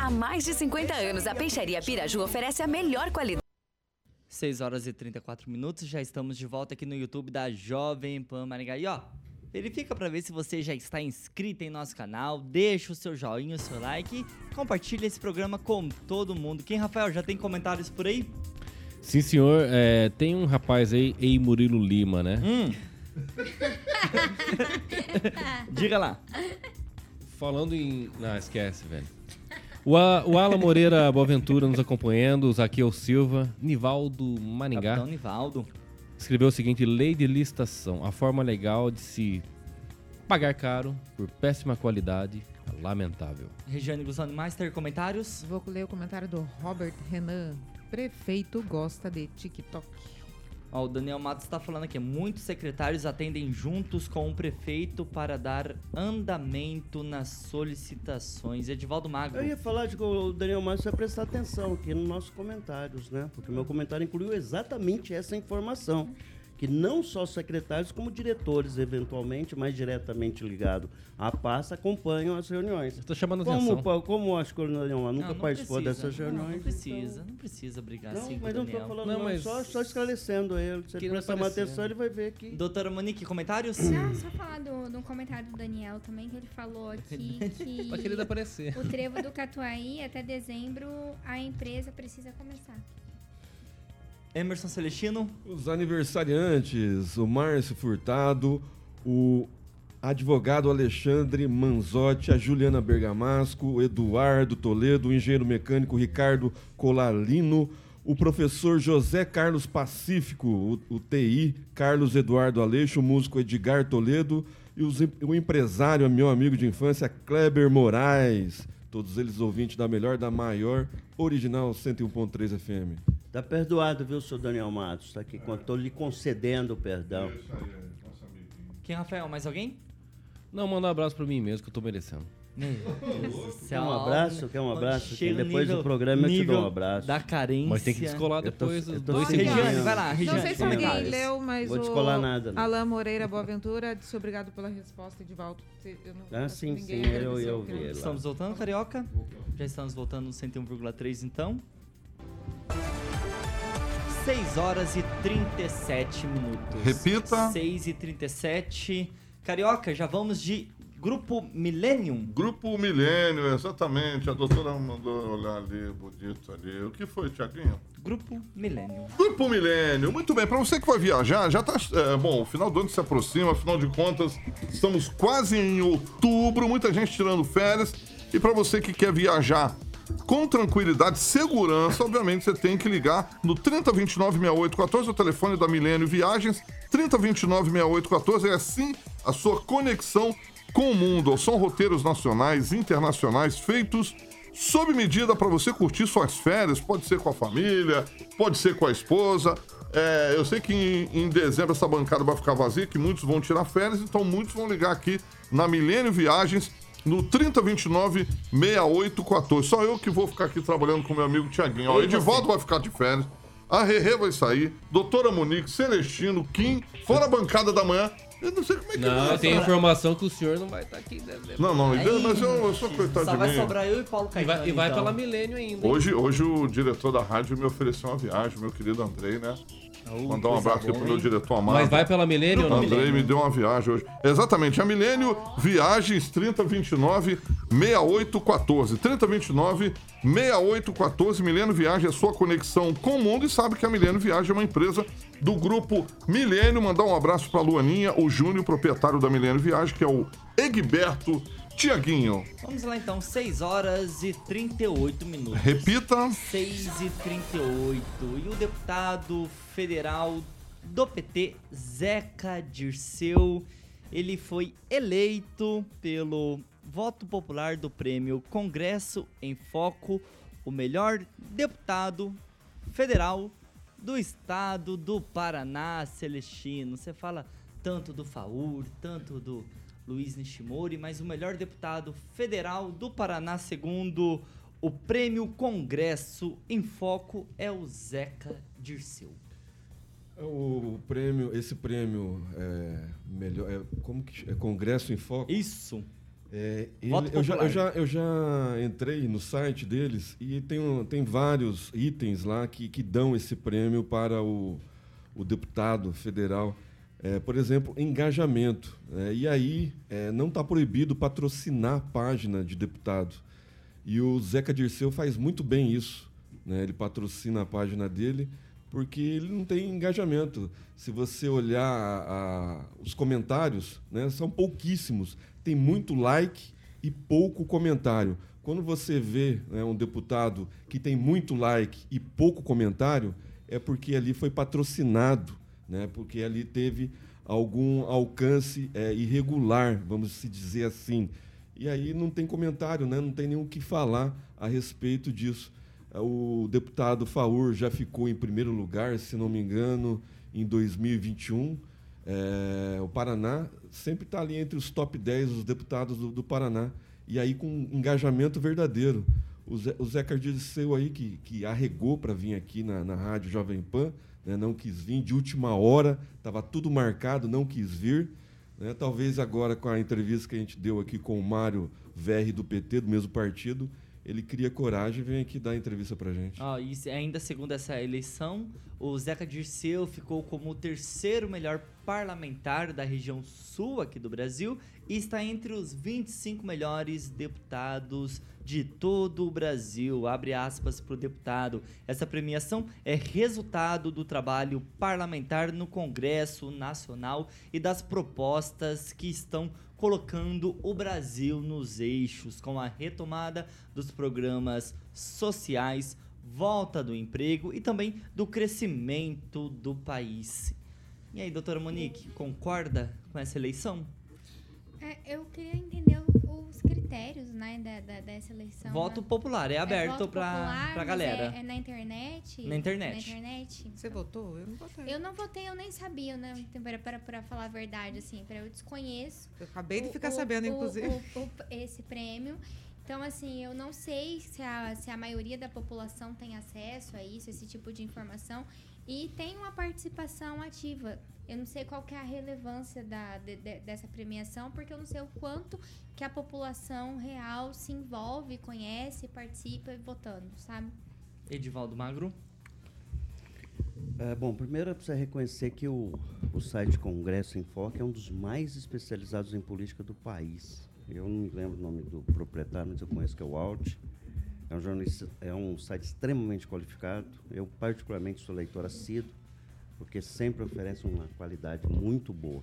Há mais de 50 anos, a Peixaria Piraju oferece a melhor qualidade. 6 horas e 34 minutos, já estamos de volta aqui no YouTube da Jovem Pan Maringá. E ó, verifica pra ver se você já está inscrito em nosso canal, deixa o seu joinha, o seu like compartilha esse programa com todo mundo. Quem, Rafael, já tem comentários por aí? Sim, senhor. É, tem um rapaz aí, Ei Murilo Lima, né? Hum. <laughs> Diga lá. Falando em. Não, esquece, velho. O, A- o Alan Moreira Boaventura nos acompanhando, o Zaqueu Silva, Nivaldo Maringá. Capitão Nivaldo. Escreveu o seguinte: lei de licitação. A forma legal de se pagar caro por péssima qualidade é lamentável. Regiane dos Animais, ter comentários? Vou ler o comentário do Robert Renan. Prefeito gosta de TikTok. Ó, o Daniel Matos está falando aqui, muitos secretários atendem juntos com o prefeito para dar andamento nas solicitações. Edivaldo Magro. Eu ia falar de que o Daniel Márcio vai prestar atenção aqui nos nossos comentários, né? Porque o meu comentário incluiu exatamente essa informação. Que não só secretários, como diretores, eventualmente, mais diretamente ligados à pasta, acompanham as reuniões. Estou chamando Como, atenção. como acho que o Daniel nunca Não, não participou precisa. dessas Não, reuniões. Não, precisa, não precisa brigar Não, assim com mas não estou falando, Não, não, mas- só, só esclarecendo ele. Se ele prestar atenção, ele vai ver que. Doutora Monique, comentários? Ah, só falar do, do comentário do Daniel também, que ele falou <laughs> aqui que querendo aparecer. o trevo do Catuaí, até dezembro, a empresa precisa começar. Emerson Celestino? Os aniversariantes, o Márcio Furtado, o advogado Alexandre Manzotti, a Juliana Bergamasco, o Eduardo Toledo, o engenheiro mecânico Ricardo Colalino, o professor José Carlos Pacífico, o, o TI, Carlos Eduardo Aleixo, o músico Edgar Toledo e os o empresário, meu amigo de infância, Kleber Moraes. Todos eles ouvintes da melhor, da maior, original 101.3 FM. Tá perdoado, viu, seu Daniel Matos? Tá aqui, estou lhe concedendo o perdão. Quem, Rafael? Mais alguém? Não, manda um abraço pra mim mesmo, que eu tô merecendo. Do Quer um abraço? Quer um abraço? chega o Depois do nível- programa eu te dou um abraço. Da carência. Mas tem que descolar Eu tô- depois eu os tô dois. Regiane, vai lá, Não Regiane. sei se alguém leu, mas Vou o descolar nada, não. Alain Moreira Boaventura disse obrigado pela resposta, Edivaldo. Eu não- Ah, sim, sim, eu- eu o vi lá. Estamos voltando, Carioca? Já estamos voltando no 101,3 então. 6 horas e 37 minutos. Repita. 6 e 37. Carioca, já vamos de Grupo Millennium. Grupo Milênio, exatamente. A doutora mandou olhar ali, bonito ali. O que foi, Tiaguinho? Grupo Millennium. Grupo Milênio, muito bem. Para você que vai viajar, já tá. é, bom, o final do ano se aproxima, afinal de contas, estamos quase em outubro, muita gente tirando férias. E para você que quer viajar com tranquilidade, segurança, obviamente você tem que ligar no 3029 6814, o telefone da Milênio Viagens. 3029 6814 é assim a sua conexão com o mundo. São roteiros nacionais, internacionais, feitos sob medida para você curtir suas férias. Pode ser com a família, pode ser com a esposa. É, eu sei que em, em dezembro essa bancada vai ficar vazia, que muitos vão tirar férias, então muitos vão ligar aqui na Milênio Viagens no 3029 6814. Só eu que vou ficar aqui trabalhando com meu amigo Tiaguinho. E Edivaldo vai ficar de férias. A Rerê vai sair, Doutora Monique, Celestino, Kim, fora a bancada da manhã. Eu não sei como é que Não, vai. eu tenho informação que o senhor não vai estar aqui. Né? Não, não, Aí, mas eu, eu sou coitado Só de vai mim. sobrar eu e Paulo E Caetano. vai, e vai então. pela Milênio ainda. hein? Hoje, hoje o diretor da rádio me ofereceu uma viagem, meu querido Andrei, né? Mandar um abraço aqui boa, pro meu diretor amado. Mas vai pela Milênio ou não? Andrei me deu uma viagem hoje. Exatamente, a Milênio Viagens 3029 6814. 3029 6814. Milênio Viagem é sua conexão com o mundo e sabe que a Milênio Viagem é uma empresa do grupo Milênio. Mandar um abraço pra Luaninha, o Júnior, proprietário da Milênio Viagem, que é o Egberto Tiaguinho. Vamos lá então, 6 horas e 38 minutos. Repita. 6 e 38. E o deputado federal do PT, Zeca Dirceu, ele foi eleito pelo voto popular do prêmio Congresso em Foco, o melhor deputado federal do estado do Paraná, Celestino. Você fala tanto do Faur, tanto do Luiz Nishimori, mas o melhor deputado federal do Paraná, segundo o prêmio Congresso em Foco, é o Zeca Dirceu. O prêmio, esse prêmio é melhor, é, como que é Congresso em Foco? Isso. É, ele- eu, já, eu, já, eu já entrei no site deles e tem, um- tem vários itens lá que, que dão esse prêmio para o, o deputado federal. É, por exemplo, engajamento. né? e aí é, não está proibido patrocinar a página de deputado. E o Zeca Dirceu faz muito bem isso. né? Ele patrocina a página dele porque ele não tem engajamento. Se você olhar a- os comentários, né, são pouquíssimos. Tem muito like e pouco comentário. Quando você vê né, um deputado que tem muito like e pouco comentário, é porque ali foi patrocinado, né, porque ali teve algum alcance é, irregular, vamos se dizer assim. E aí não tem comentário, né? não tem o que falar a respeito disso. O deputado Faur já ficou em primeiro lugar, se não me engano, em 2021. É, o Paraná sempre está ali entre os top 10 dos deputados do, do Paraná. E aí com engajamento verdadeiro. O, Zé, o Zeca Dirceu aí, que, que arregou para vir aqui na, na rádio Jovem Pan, né, não quis vir, de última hora, estava tudo marcado, não quis vir. né? Talvez agora, com a entrevista que a gente deu aqui com o Mário VR do PT, do mesmo partido, ele cria coragem e vem aqui dar entrevista para gente. Ó, e ainda segundo essa eleição, o Zeca Dirceu ficou como o terceiro melhor parlamentar da região sul aqui do Brasil e está entre os 25 melhores deputados de todo o Brasil. Abre aspas para o deputado. Essa premiação é resultado do trabalho parlamentar no Congresso Nacional e das propostas que estão colocando o Brasil nos eixos, com a retomada dos programas sociais, volta do emprego e também do crescimento do país. E aí, doutora Monique, concorda com essa eleição? É, eu queria entender critérios, né, da, da- dessa eleição. Voto né? popular, é aberto voto pra, popular, pra mas galera. É, é na internet? Na internet. Na internet. Você votou? Eu não votei. Eu não votei, eu nem sabia, né? Para, para, para falar a verdade, assim, para eu desconheço. Eu acabei de ficar o- sabendo, o- inclusive. o- o- esse prêmio. Então, assim, eu não sei se a, se a maioria da população tem acesso a isso, esse tipo de informação, e tem uma participação ativa. Eu não sei qual que é a relevância da, de- de- dessa premiação, porque eu não sei o quanto que a população real se envolve, conhece, participa votando, sabe? Edivaldo Magro. É, bom, primeiro é preciso reconhecer que o, o site Congresso em Foco é um dos mais especializados em política do país. eu não me lembro o nome do proprietário, mas eu conheço que é o Alt. É um, jornalista, é um site extremamente qualificado. Eu, particularmente, sou leitor assíduo, porque sempre oferece uma qualidade muito boa.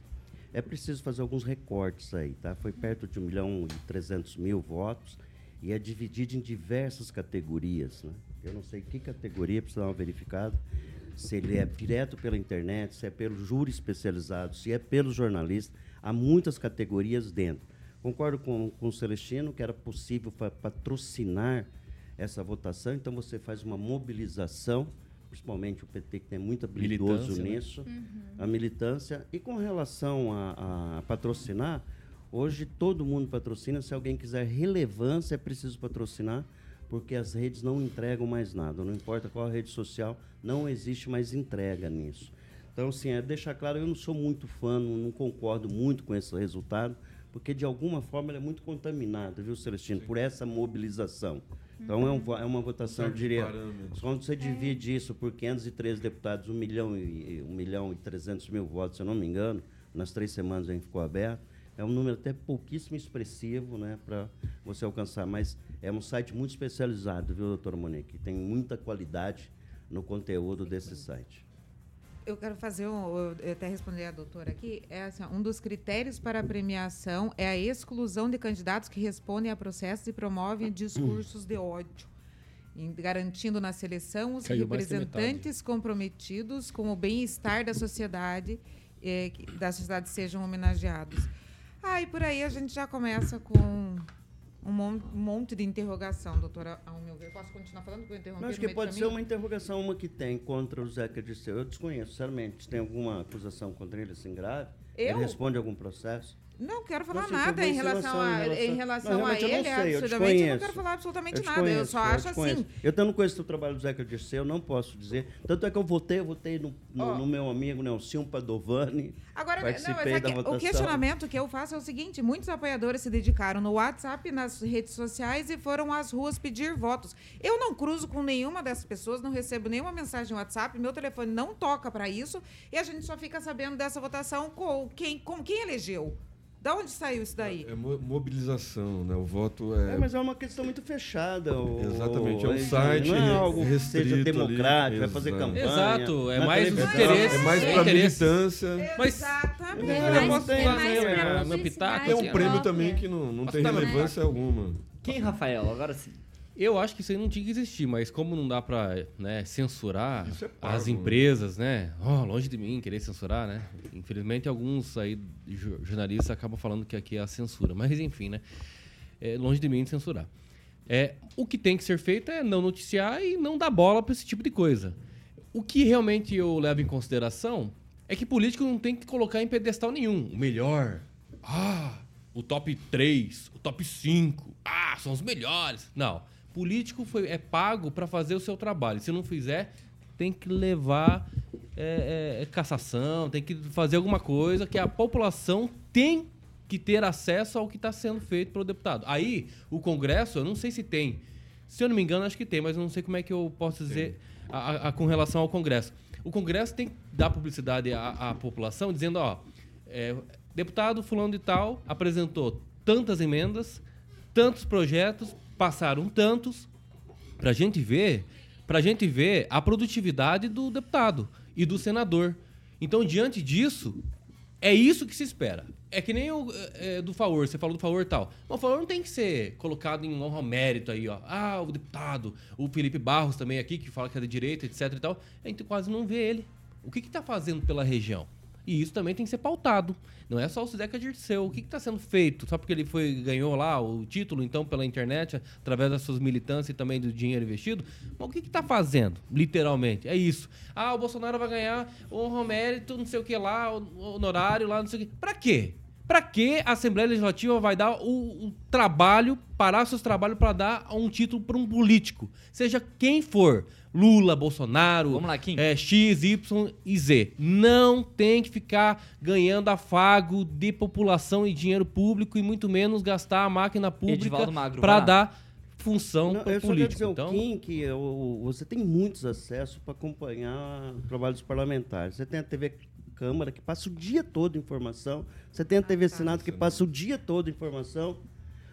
É preciso fazer alguns recortes aí, tá? Foi perto de 1 milhão e 300 mil votos e é dividido em diversas categorias, né? Eu não sei que categoria, precisa dar uma verificada, se ele é direto pela internet, se é pelo júri especializado, se é pelo jornalista. Há muitas categorias dentro. Concordo com, com o Celestino que era possível patrocinar essa votação, então você faz uma mobilização, principalmente o PT, que tem muito habilidoso Militância, né? nisso, Uhum. a militância. E com relação a, a patrocinar, hoje todo mundo patrocina. Se alguém quiser relevância, é preciso patrocinar, porque as redes não entregam mais nada. Não importa qual rede social, não existe mais entrega nisso. Então, assim, é deixar claro, eu não sou muito fã, não, não concordo muito com esse resultado, porque de alguma forma ele é muito contaminado, viu, Celestino, por essa mobilização. Então é, um é uma votação, eu Certos diria, parâmetros. quando você divide isso por 513 deputados, 1 milhão e, 1 milhão e 300 mil votos, se eu não me engano, nas três semanas a gente ficou aberto, é um número até pouquíssimo expressivo né, para você alcançar, mas é um site muito especializado, viu, doutora Monique? Tem muita qualidade no conteúdo desse site. Eu quero fazer um, eu até responder a doutora aqui, é assim, um dos critérios para a premiação é a exclusão de candidatos que respondem a processos e promovem discursos de ódio, garantindo na seleção os Caiu representantes comprometidos com o bem-estar da sociedade, eh, que- da sociedade sejam homenageados. Ah, e por aí a gente já começa com um mon- um monte de interrogação, doutora, meu ver. Posso continuar falando que eu interrompi Eu acho que pode ser uma interrogação, uma que tem contra o Zeca Dirceu. Eu desconheço, sinceramente. Tem alguma acusação contra ele assim grave? Eu? Ele responde a algum processo? Não quero falar nada em relação, a, em relação- em relação Não, a eu ele, sei, eu absurdamente, eu não quero falar absolutamente Eu nada. Eu desconheço, só eu acho assim. Eu também não conheço o trabalho do Zeca Dirceu, eu não posso dizer. Tanto é que eu votei, eu votei no, no, Ó. no meu amigo Nelson Padovani. Agora, Participei é da que votação. o questionamento que eu faço é o seguinte: muitos apoiadores se dedicaram no WhatsApp, nas redes sociais e foram às ruas pedir votos. Eu não cruzo com nenhuma dessas pessoas, não recebo nenhuma mensagem no WhatsApp, meu telefone não toca para isso e a gente só fica sabendo dessa votação com quem, com quem elegeu. Da onde saiu isso daí? É mo- mobilização, né? O voto é. É, mas é uma questão muito fechada. o- Exatamente, é um site Não é algo que restrito seja ali, democrático, vai fazer exato. campanha. Exato, é mais os interesses. É mais É pra interesse. militância. Mas Exatamente. É mais- é mais pra pitaco. Tem um prêmio também que não, não tem relevância alguma. Quem, Rafael? Agora sim. Eu acho que isso aí não tinha que existir, mas como não dá pra né, censurar é parvo, as né? empresas, né? Oh, longe de mim querer censurar, né? Infelizmente, alguns aí jo- jornalistas acabam falando que aqui é a censura. Mas enfim, né? É longe de mim de censurar. É, o que tem que ser feito é não noticiar e não dar bola pra esse tipo de coisa. O que realmente eu levo em consideração é que político não tem que colocar em pedestal nenhum. O melhor. Ah, o top 3, o top 5. Ah, são os melhores. Não. Político foi, é pago para fazer o seu trabalho. Se não fizer, tem que levar é, é, é, cassação, tem que fazer alguma coisa que a população tem que ter acesso ao que está sendo feito pelo deputado. Aí, o Congresso, eu não sei se tem. Se eu não me engano, acho que tem, mas eu não sei como é que eu posso dizer a- a- a- com relação ao Congresso. O Congresso tem que dar publicidade à, à população, dizendo, ó, é, deputado fulano de tal apresentou tantas emendas, tantos projetos, passaram tantos, pra gente ver, pra gente ver a produtividade do deputado e do senador. Então, diante disso, é isso que se espera. É que nem o é, do favor, você falou do favor tal. Mas o favor não tem que ser colocado em honra ao mérito aí, ó. Ah, o deputado, o Felipe Barros também aqui, que fala que é de direita, etc e tal. A gente quase não vê ele. O que que tá fazendo pela região? E isso também tem que ser pautado. Não é só o Sideca Dirceu. O que está sendo feito? Só porque ele foi ganhou lá o título, então, pela internet, através das suas militâncias e também do dinheiro investido. Mas o que está fazendo, literalmente? É isso. Ah, o Bolsonaro vai ganhar honra mérito, não sei o que lá, honorário lá, não sei o que. Pra quê? Pra que a Assembleia Legislativa vai dar o, o trabalho, parar seus trabalhos para dar um título para um político? Seja quem for. Lula, Bolsonaro, Vamos lá, Kim. é, X, Y e Z. Não tem que ficar ganhando afago de população e dinheiro público e muito menos gastar a máquina pública para dar função Não, para eu quero político. dizer Então, ao Kim que o- você tem muitos acessos para acompanhar o trabalho dos parlamentares. Você tem a TV Câmara, que passa o dia todo informação. Você tem a TV Senado, que passa o dia todo informação.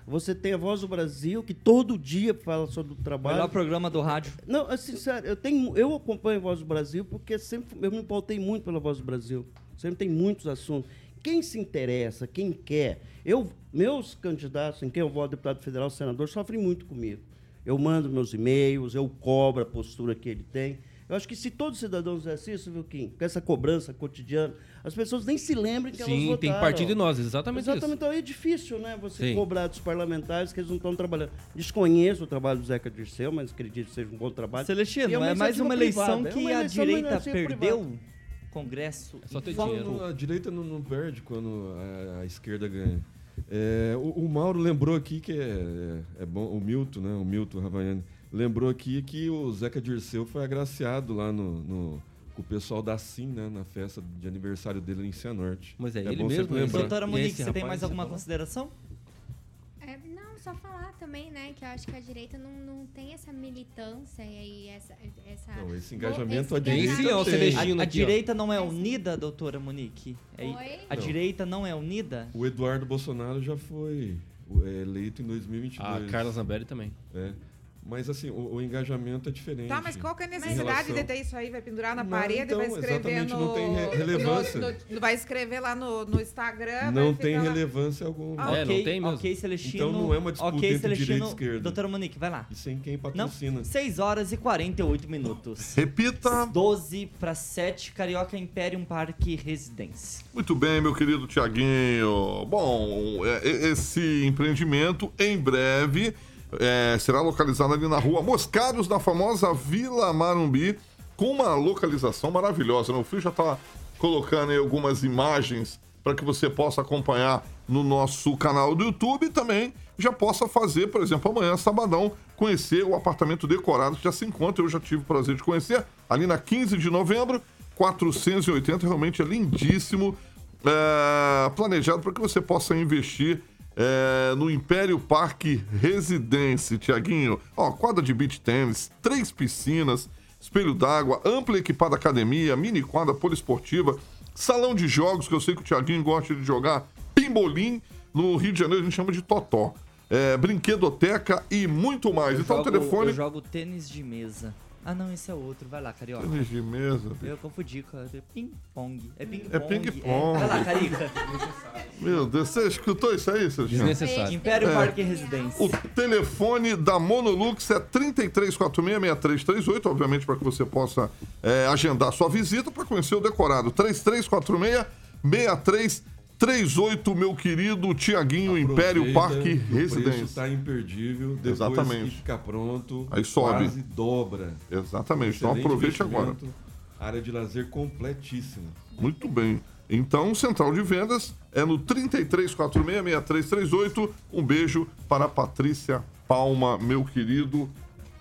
Você tem a Voz do Brasil, que todo dia fala sobre o trabalho. Melhor programa do rádio. Não, é sincero, eu, tenho, eu acompanho a Voz do Brasil porque sempre eu me pautei muito pela Voz do Brasil. Sempre tem muitos assuntos. Quem se interessa, quem quer. Eu, meus candidatos, em quem eu voto, deputado federal, senador, sofrem muito comigo. Eu mando meus e-mails, eu cobro a postura que ele tem. Eu acho que se todo cidadão fizesse isso, viu, Kim? Com essa cobrança cotidiana, as pessoas nem se lembram que elas Sim, votaram. tem que partir de nós, exatamente, Exatamente. isso. Então é difícil, né? Você Sim. cobrar dos parlamentares que eles não estão trabalhando. Desconheço o trabalho do Zeca Dirceu, mas acredito que seja um bom trabalho. Celestino, E é, mais uma eleição privada, é que uma a eleição, direita mas é perdeu. privada. Congresso. É só ter dinheiro. a direita não, não perde quando a, a esquerda ganha. É, o, o Mauro lembrou aqui que é, é bom, o Milton, né? O Milton Ravaiani, lembrou aqui que o Zeca Dirceu foi agraciado lá no, no- com o pessoal da SIM, né? Na festa de aniversário dele em Cianorte. Mas é ele bom mesmo, né? lembrar. Doutora Monique, você tem mais você alguma falou? consideração? É, não, só falar também, né, que eu acho que a direita não, não tem essa militância e aí essa... essa Não, esse engajamento esse a direita Esse é o tem. Celestino A, a direita não é unida, doutora Monique? É- Oi? A Não. direita não é unida? O Eduardo Bolsonaro já foi é, eleito em 2022. A Carla Zambelli também. É. Mas assim, o, o engajamento é diferente. Tá, mas qual que é a necessidade de relação- ter isso aí? Vai pendurar na Não, parede, então, vai escrever exatamente, no... não tem re- relevância. no- no- vai escrever lá no, no Instagram, Não vai tem ficar lá- relevância alguma. Ah, É, não ok, tem mesmo. ok, Celestino. Então não é uma disputa ok, entre Celestino. direita e esquerda. Doutora Monique, vai lá. E sem quem Não, patrocina. 6 horas e 48 minutos. Repita. 12 para 7, Carioca Imperium Parque Residência. Muito bem, meu querido Tiaguinho. Bom, é, esse empreendimento em breve é, será localizado ali na rua Moscados, na famosa Vila Marumbi, com uma localização maravilhosa. né? O Fio já está colocando aí algumas imagens para que você possa acompanhar no nosso canal do YouTube e também já possa fazer, por exemplo, amanhã, sabadão, conhecer o apartamento decorado que já se encontra. Eu já tive o prazer de conhecer ali na 15 de novembro. 480, realmente é lindíssimo. é, planejado para que você possa investir é, no Império Parque Residência, Tiaguinho. Ó, quadra de beach tênis, três piscinas, espelho d'água, ampla e equipada academia, mini quadra poliesportiva, salão de jogos, que eu sei que o Tiaguinho gosta de jogar, pimbolim, no Rio de Janeiro a gente chama de totó. É, brinquedoteca e muito mais. Eu então o jogo- telefone. Eu jogo tênis de mesa. Ah, não, esse é outro. Vai lá, Carioca. De mesa. Eu confundi com é ping-pong. É ping-pong. É ping-pong. Vai lá, Carica. Meu Deus, você escutou isso aí, seu Desnecessário. Império É. Parque Residência. O telefone da Monolux é 3346-6338, obviamente, para que você possa é, agendar sua visita para conhecer o decorado. 3346-6338, meu querido Tiaguinho, Império Parque Residência. está imperdível. Depois Exatamente. que ficar pronto, Aí sobe. quase dobra. Exatamente, então Excelente aproveite agora. Área de lazer completíssima. Muito bem. Então, Central de Vendas é no 3346-6338. Um beijo para a Patrícia Palma, meu querido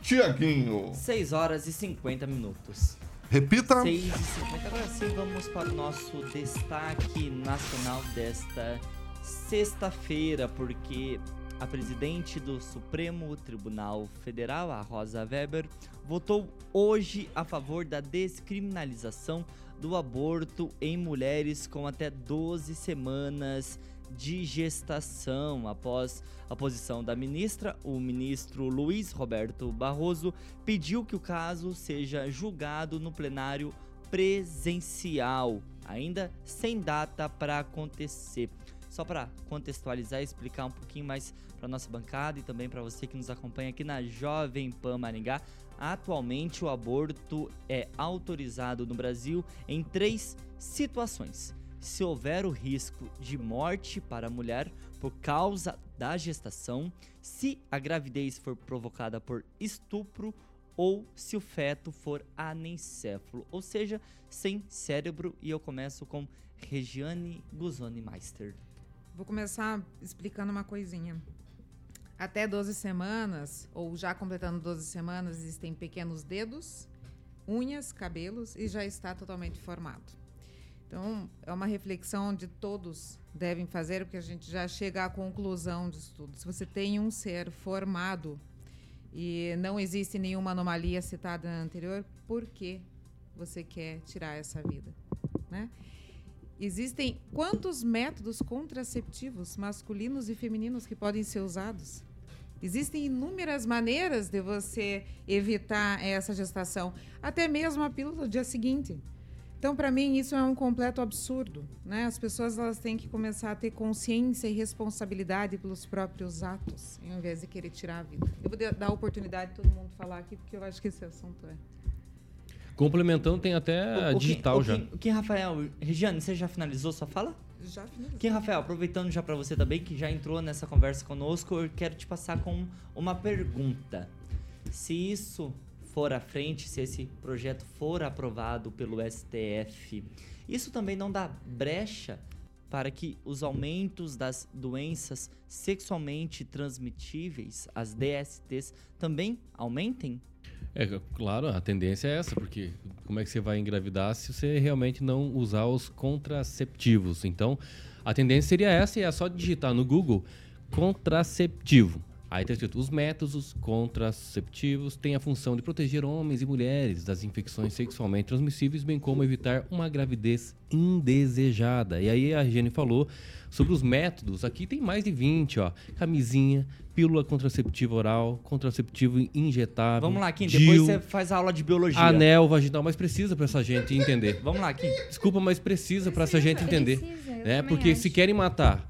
Tiaguinho. 6 horas e 50 minutos. Repita. 6 e 50. Agora sim, vamos para o nosso destaque nacional desta sexta-feira, porque a presidente do Supremo Tribunal Federal, a Rosa Weber, votou hoje a favor da descriminalização do aborto em mulheres com até 12 semanas de gestação. Após a posição da ministra, o ministro Luiz Roberto Barroso pediu que o caso seja julgado no plenário presencial, ainda sem data para acontecer. Só para contextualizar e explicar um pouquinho mais para nossa bancada e também para você que nos acompanha aqui na Jovem Pan Maringá, atualmente o aborto é autorizado no Brasil em três situações. Se houver o risco de morte para a mulher por causa da gestação, se a gravidez for provocada por estupro ou se o feto for anencéfalo, ou seja, sem cérebro. E eu começo com Regiane Guzoni Meister. Vou começar explicando uma coisinha. Até 12 semanas, ou já completando 12 semanas, existem pequenos dedos, unhas, cabelos e já está totalmente formado. Então, é uma reflexão onde todos devem fazer, porque a gente já chega à conclusão disso tudo. Se você tem um ser formado e não existe nenhuma anomalia citada anterior, por que você quer tirar essa vida? Né? Existem quantos métodos contraceptivos masculinos e femininos que podem ser usados? Existem inúmeras maneiras de você evitar essa gestação, até mesmo a pílula do dia seguinte. Então, para mim, isso é um completo absurdo. Né? As pessoas elas têm que começar a ter consciência e responsabilidade pelos próprios atos, em vez de querer tirar a vida. Eu vou dar a oportunidade de todo mundo falar aqui, porque eu acho que esse assunto é. Complementando, tem até O- o digital o já. Kim- O Kim Rafael, Regiane, você já finalizou sua fala? Já finalizou. Kim Rafael, aproveitando já para você também, que já entrou nessa conversa conosco, eu quero te passar com uma pergunta. Se isso for à frente, se esse projeto for aprovado pelo STF, isso também não dá brecha para que os aumentos das doenças sexualmente transmitíveis, as DSTs, também aumentem? É, claro, a tendência é essa, porque como é que você vai engravidar se você realmente não usar os contraceptivos? Então, a tendência seria essa e é só digitar no Google contraceptivo. Aí está escrito, os métodos contraceptivos têm a função de proteger homens e mulheres das infecções sexualmente transmissíveis, bem como evitar uma gravidez indesejada. E aí a Regiane falou sobre os métodos. Aqui tem mais de 20, ó. Camisinha, pílula contraceptiva oral, contraceptivo injetável. Vamos lá, Kim, depois você faz a aula de biologia. Anel vaginal, mas precisa para essa gente entender. Vamos lá, Kim. Desculpa, mas precisa para essa gente entender. precisa, eu né? Porque acho. se querem matar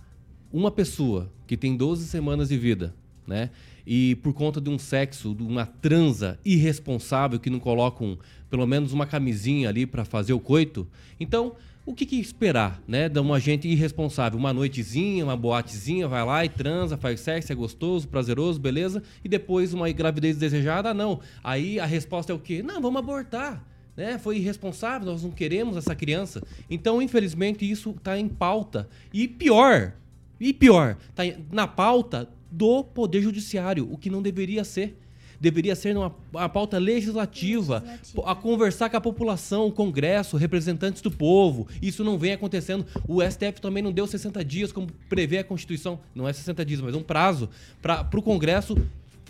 uma pessoa que tem 12 semanas de vida, né? E por conta de um sexo, de uma transa irresponsável que não colocam pelo menos uma camisinha ali para fazer o coito, então o que, que esperar, né? De uma gente irresponsável, uma noitezinha, uma boatezinha, vai lá e transa, faz sexo, é gostoso, prazeroso, beleza? E depois uma gravidez desejada, não. Aí a resposta é o quê? Não, vamos abortar né? Foi irresponsável, nós não queremos essa criança. Então, infelizmente, isso está em pauta. E pior, e pior, está na pauta do Poder Judiciário, o que não deveria ser. Deveria ser uma, uma pauta legislativa, Legislativa. a conversar com a população, o Congresso, representantes do povo. Isso não vem acontecendo. O STF também não deu 60 dias, como prevê a Constituição. Não é 60 dias, mas um prazo para o Congresso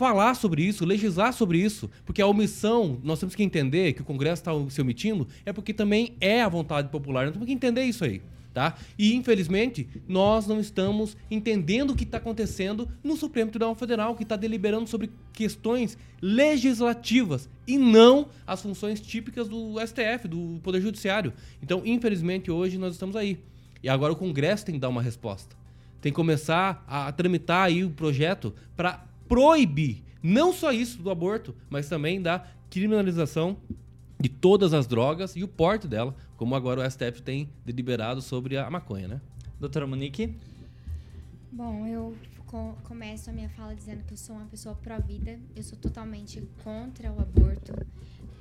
falar sobre isso, legislar sobre isso, porque a omissão, nós temos que entender que o Congresso está se omitindo, é porque também é a vontade popular, nós temos que entender isso aí, tá? E infelizmente, nós não estamos entendendo o que está acontecendo no Supremo Tribunal Federal, que está deliberando sobre questões legislativas e não as funções típicas do STF, do Poder Judiciário. Então, infelizmente, hoje nós estamos aí. E agora o Congresso tem que dar uma resposta tem que começar a tramitar aí o projeto para proibir não só isso do aborto, mas também da criminalização de todas as drogas e o porte dela, como agora o STF tem deliberado sobre a maconha, né? Doutora Monique? Bom, eu co- começo a minha fala dizendo que eu sou uma pessoa pró-vida. Eu sou totalmente contra o aborto.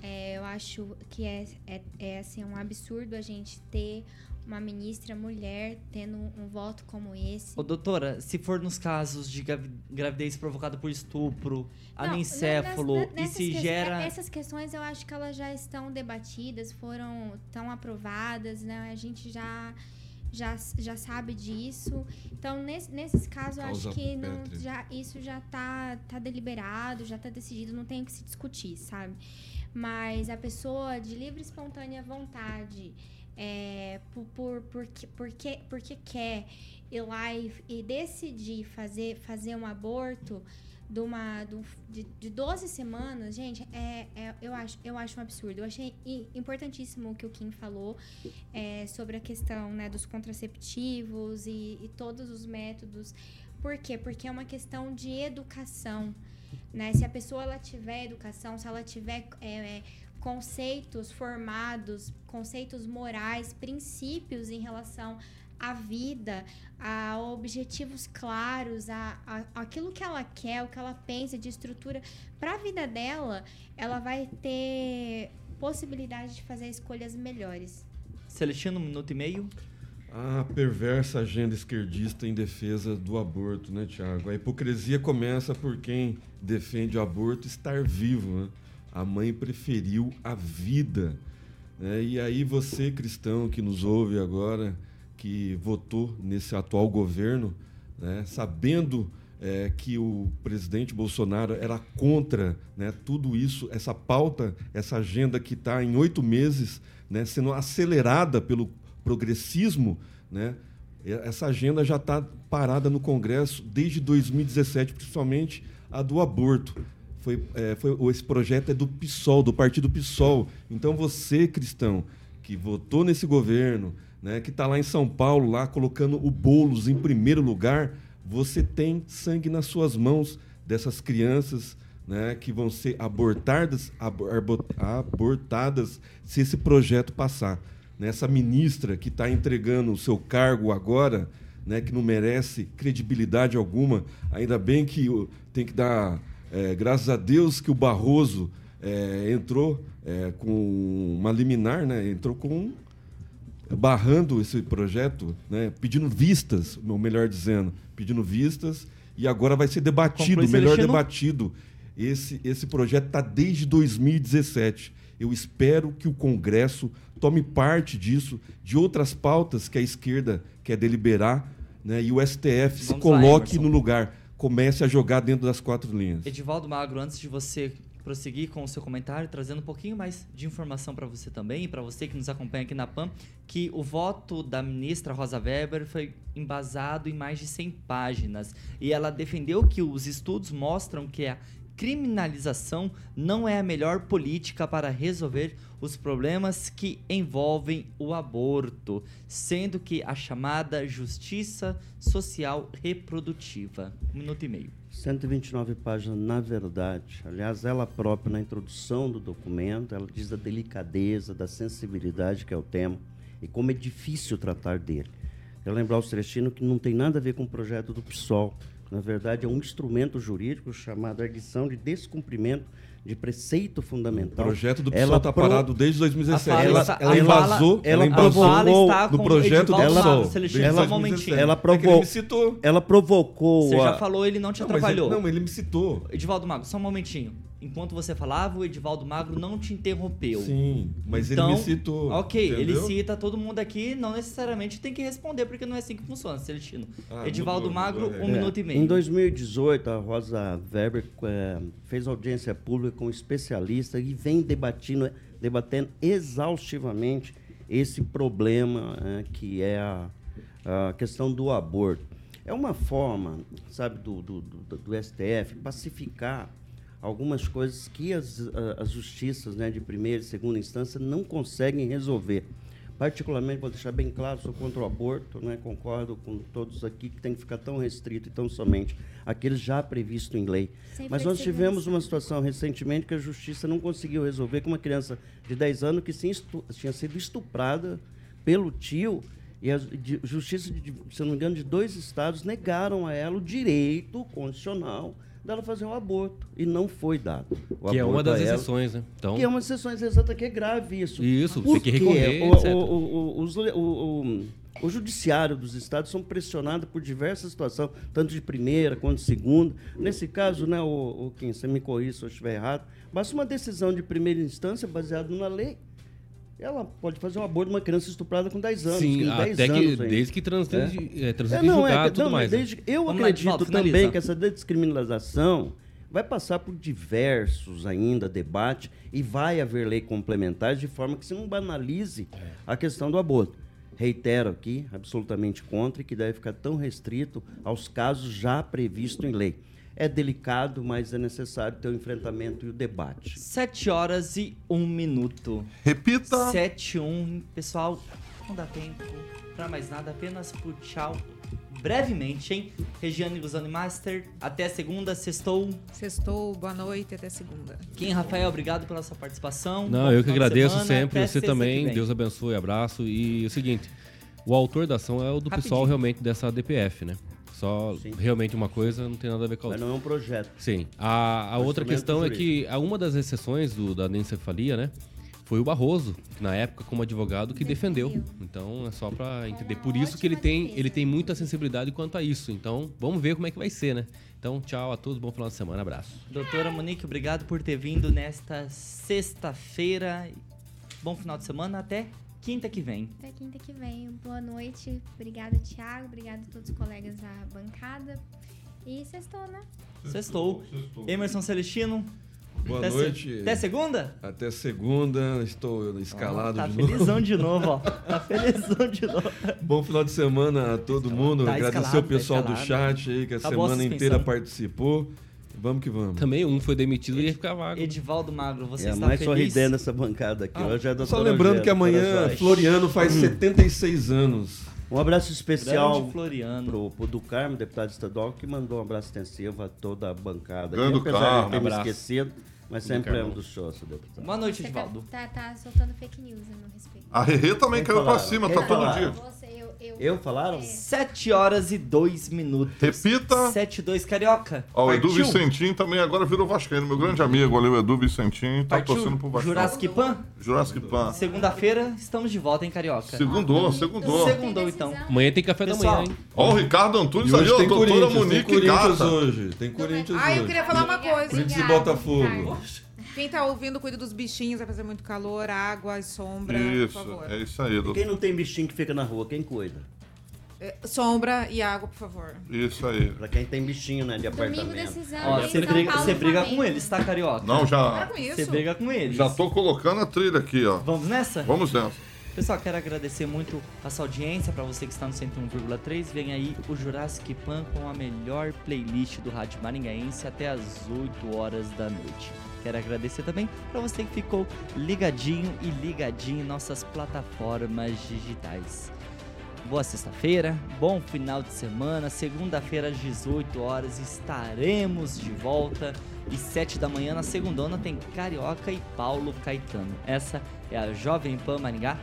É, eu acho que é, é, é assim, um absurdo a gente ter uma ministra mulher tendo um, um voto como esse. Ô, doutora, se for nos casos de gravi- gravidez provocada por estupro, Não, ne- e nessas se que- gera... Essas questões eu acho que elas já estão debatidas, foram tão aprovadas, né? A gente já, já, já sabe disso. Então, nesse, nesses casos, eu acho que não, já, isso já tá, tá deliberado, já tá decidido, não tem o que se discutir, sabe? Mas a pessoa de livre e espontânea vontade, é, por, por, porque, porque, porque quer ir lá e, e decidir fazer, fazer um aborto de, uma, de, de, de 12 semanas, gente, é, é- eu, acho, eu acho um absurdo. Eu achei importantíssimo o que o Kim falou é, sobre a questão né, dos contraceptivos e, e todos os métodos. Por quê? Porque é uma questão de educação. Né? Se a pessoa ela tiver educação, se ela tiver é, conceitos formados, conceitos morais, princípios em relação à vida, a objetivos claros, a, a, aquilo que ela quer, o que ela pensa de estrutura para a vida dela, ela vai ter possibilidade de fazer escolhas melhores. Celestino, um minuto e meio. A perversa agenda esquerdista em defesa do aborto, né, Tiago? A hipocrisia começa por quem defende o aborto estar vivo. Né? A mãe preferiu a vida. né? E aí você, cristão, que nos ouve agora, que votou nesse atual governo, né, sabendo é, que o presidente Bolsonaro era contra né, tudo isso, essa pauta, essa agenda que está em oito meses né, sendo acelerada pelo progressismo, né? Essa agenda já está parada no Congresso desde 2017, principalmente a do aborto. Foi, é, foi, esse projeto é do PSOL, do partido PSOL. Então você, cristão, que votou nesse governo, né, que está lá em São Paulo, lá colocando o Boulos em primeiro lugar, você tem sangue nas suas mãos dessas crianças né, que vão ser abortadas, abortadas se esse projeto passar. Né, Essa ministra que está entregando o seu cargo agora, né, que não merece credibilidade alguma, ainda bem que tem que dar é, graças a Deus que o Barroso é, entrou é, com uma liminar, né, entrou com barrando esse projeto, né, pedindo vistas, ou melhor dizendo, pedindo vistas, e agora vai ser debatido, melhor debatido. Esse, esse projeto está desde 2017. Eu espero que o Congresso tome parte disso, de outras pautas que a esquerda quer deliberar, né, e o STF se Vamos lá, coloque Emerson. no lugar, comece a jogar dentro das quatro linhas. Edivaldo Magro, antes de você prosseguir com o seu comentário, trazendo um pouquinho mais de informação para você também e para você que nos acompanha aqui na PAN, que o voto da ministra Rosa Weber foi embasado em mais de 100 páginas e ela defendeu que os estudos mostram que a criminalização não é a melhor política para resolver os problemas que envolvem o aborto, sendo que a chamada justiça social reprodutiva. Um minuto e meio. 129 páginas, na verdade. Aliás, ela própria, na introdução do documento, ela diz da delicadeza, da sensibilidade que é o tema e como é difícil tratar dele. Eu lembrar o Celestino que não tem nada a ver com o projeto do PSOL. Na verdade, é um instrumento jurídico chamado Arguição de Descumprimento de Preceito Fundamental. O projeto do Ela PSOL está pro- parado desde 2017. A fala Ela, ela a invasou, ela ela invasou provocou no com projeto do PSOL. Magro, Celestino, desde só um 2017. momentinho. Ela É que ele me citou. Ela provocou. Você já falou, ele não te Não, mas ele- atrapalhou. não, ele me citou. Edivaldo Magro, só um momentinho. Enquanto você falava, o Edivaldo Magro não te interrompeu. Sim, mas Então, ele me citou. Ok, ele entendeu? cita todo mundo aqui, não necessariamente tem que responder, porque não é assim que funciona, Celestino. Ah, Edivaldo mudou, Magro, mudou, é. um É, minuto e meio. Em 2018, a Rosa Weber eh, fez audiência pública com especialistas e vem debatendo, debatendo exaustivamente esse problema eh, que é a, a questão do aborto. É uma forma, sabe, do, do, do, do STF pacificar algumas coisas que as, as justiças né, de primeira e segunda instância não conseguem resolver. Particularmente, vou deixar bem claro, sou contra o aborto, né? concordo com todos aqui que tem que ficar tão restrito e tão somente aqueles já previsto em lei. Sem Mas nós tivemos uma situação recentemente que a justiça não conseguiu resolver com uma criança de 10 anos que tinha sido estuprada pelo tio e a justiça, de, se não me engano, de dois estados negaram a ela o direito constitucional dela fazer o aborto e não foi dado. O Que é uma das ela. exceções, né? Então, Que é uma exceção exata que é grave isso. Isso, Por tem que recorrer, O, o, o, os le- o, o, o judiciário dos estados são pressionados por diversas situações, tanto de primeira quanto de segunda. Nesse caso, né, o, o Kim, você me corrija se eu estiver errado, basta uma decisão de primeira instância baseada na lei. Ela pode fazer um aborto de uma criança estuprada com 10 anos. sim, que 10 até que anos ainda. desde que transita É. é. transita É, não, julgado é, que- tudo não, mais. né? desde, eu Vamos acredito também que essa descriminalização vai passar por diversos ainda debates e vai haver lei complementar de forma que se não banalize a questão do aborto. Reitero aqui, absolutamente contra, e que deve ficar tão restrito aos casos já previstos em lei. É delicado, mas é necessário ter o enfrentamento e o debate. 7 horas e 1 minuto. Repita. 7 e 1. Pessoal, não dá tempo pra mais nada, apenas pro tchau brevemente, hein? Regiane Guzani Master, até segunda, sextou. Sextou, boa noite, até segunda. Kim Rafael, obrigado pela sua participação. Não, eu que agradeço semana, sempre, até você também. Deus abençoe, abraço. E o seguinte, o autor da ação é o do Rapidinho. pessoal realmente dessa DPF, né? Só Sim. realmente uma coisa não tem nada a ver com a Mas outra. não é um projeto. Sim. A, a outra instrumento questão é que a uma das exceções do, da anencefalia, né? Foi o Barroso, que na época, como advogado, que defendeu. Defendeu. Então é só pra entender. Por isso que ele tem, ele tem muita sensibilidade quanto a isso. Então, vamos ver como é que vai ser, né? Então, tchau a todos, bom final de semana, abraço. Doutora Monique, obrigado por ter vindo nesta sexta-feira. Bom final de semana, até quinta que vem. Até quinta que vem. Boa noite. Obrigada, Thiago. Obrigada a todos os colegas da bancada. E sextou, né? Sextou. Emerson Celestino, Boa Até se- noite. Até segunda? Até segunda, estou escalado Tá de felizão novo. de novo, ó. Tá felizão de novo. <laughs> Bom final de semana a todo mundo. Tá Agradecer escalado, o pessoal tá do chat aí que a a semana inteira participou. Vamos que vamos. Também um foi demitido e ia ficar vago. Edivaldo Magro, você É a está mais feliz? sorridente nessa bancada aqui. Hoje é Só lembrando Eugênia, que amanhã. Floriano faz 76 anos. Um abraço especial pro, pro do Carmo, deputado estadual, que mandou um abraço extensivo a toda a bancada. Grande aqui, apesar Carmo, de ter me abraço. esquecido, mas sempre Carmo. lembro do show, seu deputado. Boa noite, tá, Edivaldo. tá, tá soltando fake news a meu respeito. A Rerê também Quem caiu pra falaram? cima, Quem tá todo falaram? dia. Eu, eu, falaram? 7 horas e 2 minutos. Repita. 7 e 2, Carioca. Ó, o Edu Partiu? Vicentinho também agora virou Vascaíno. Meu grande amigo ali, o Edu Vicentinho, tá Partiu? torcendo pro Vasco. Jurassic Pan? Jurassic Pan. Segunda-feira, estamos de volta em Carioca. Segundou, segundou. Segundou, então. Amanhã tem café Pessoal, da manhã, hein? Ó, o Ricardo Antunes ali, hoje ó, tem doutora Corinthians, tem Monique Corinthians Gata. hoje. Tem Corinthians Ah, eu hoje. queria falar uma coisa. Corinthians e Botafogo. Quem tá ouvindo, cuida dos bichinhos, vai fazer muito calor, água e sombra, Isso, por favor. é isso aí, E doutor. quem não tem bichinho que fica na rua, quem cuida? É, Sombra e água, por favor. Isso aí. Pra quem tem bichinho, né, de Domingo apartamento. decisão. Ó, você briga, você briga com eles, tá, Carioca? Não, Para já, com isso. Você briga com eles. já tô colocando a trilha aqui, ó. Vamos nessa? Vamos nessa. Pessoal, quero agradecer muito a sua audiência, para você que está no 101,3. Vem aí o Jurassic Pan com a melhor playlist do Rádio Maringaense até as 8 horas da noite. Quero agradecer também para você que ficou ligadinho e ligadinho em nossas plataformas digitais. Boa sexta-feira, bom final de semana. Segunda-feira às 18 horas estaremos de volta. E 7 da manhã na segundona tem Carioca e Paulo Caetano. Essa é a Jovem Pan Maringá,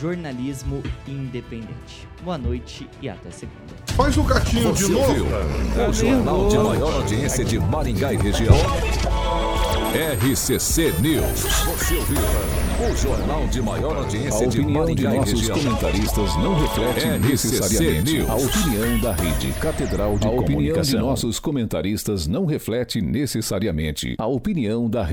jornalismo independente. Boa noite e até segunda. Faz o gatinho de Você novo. ouviu? O jornal de maior audiência de Maringá e região. RCC News. Você ouviu? O jornal de maior A audiência de opinião de Maringá e nossos região. comentaristas não reflete RCC necessariamente News. a opinião da rede Catedral de A opinião de Comunicação. nossos comentaristas não reflete necessariamente a opinião da rede.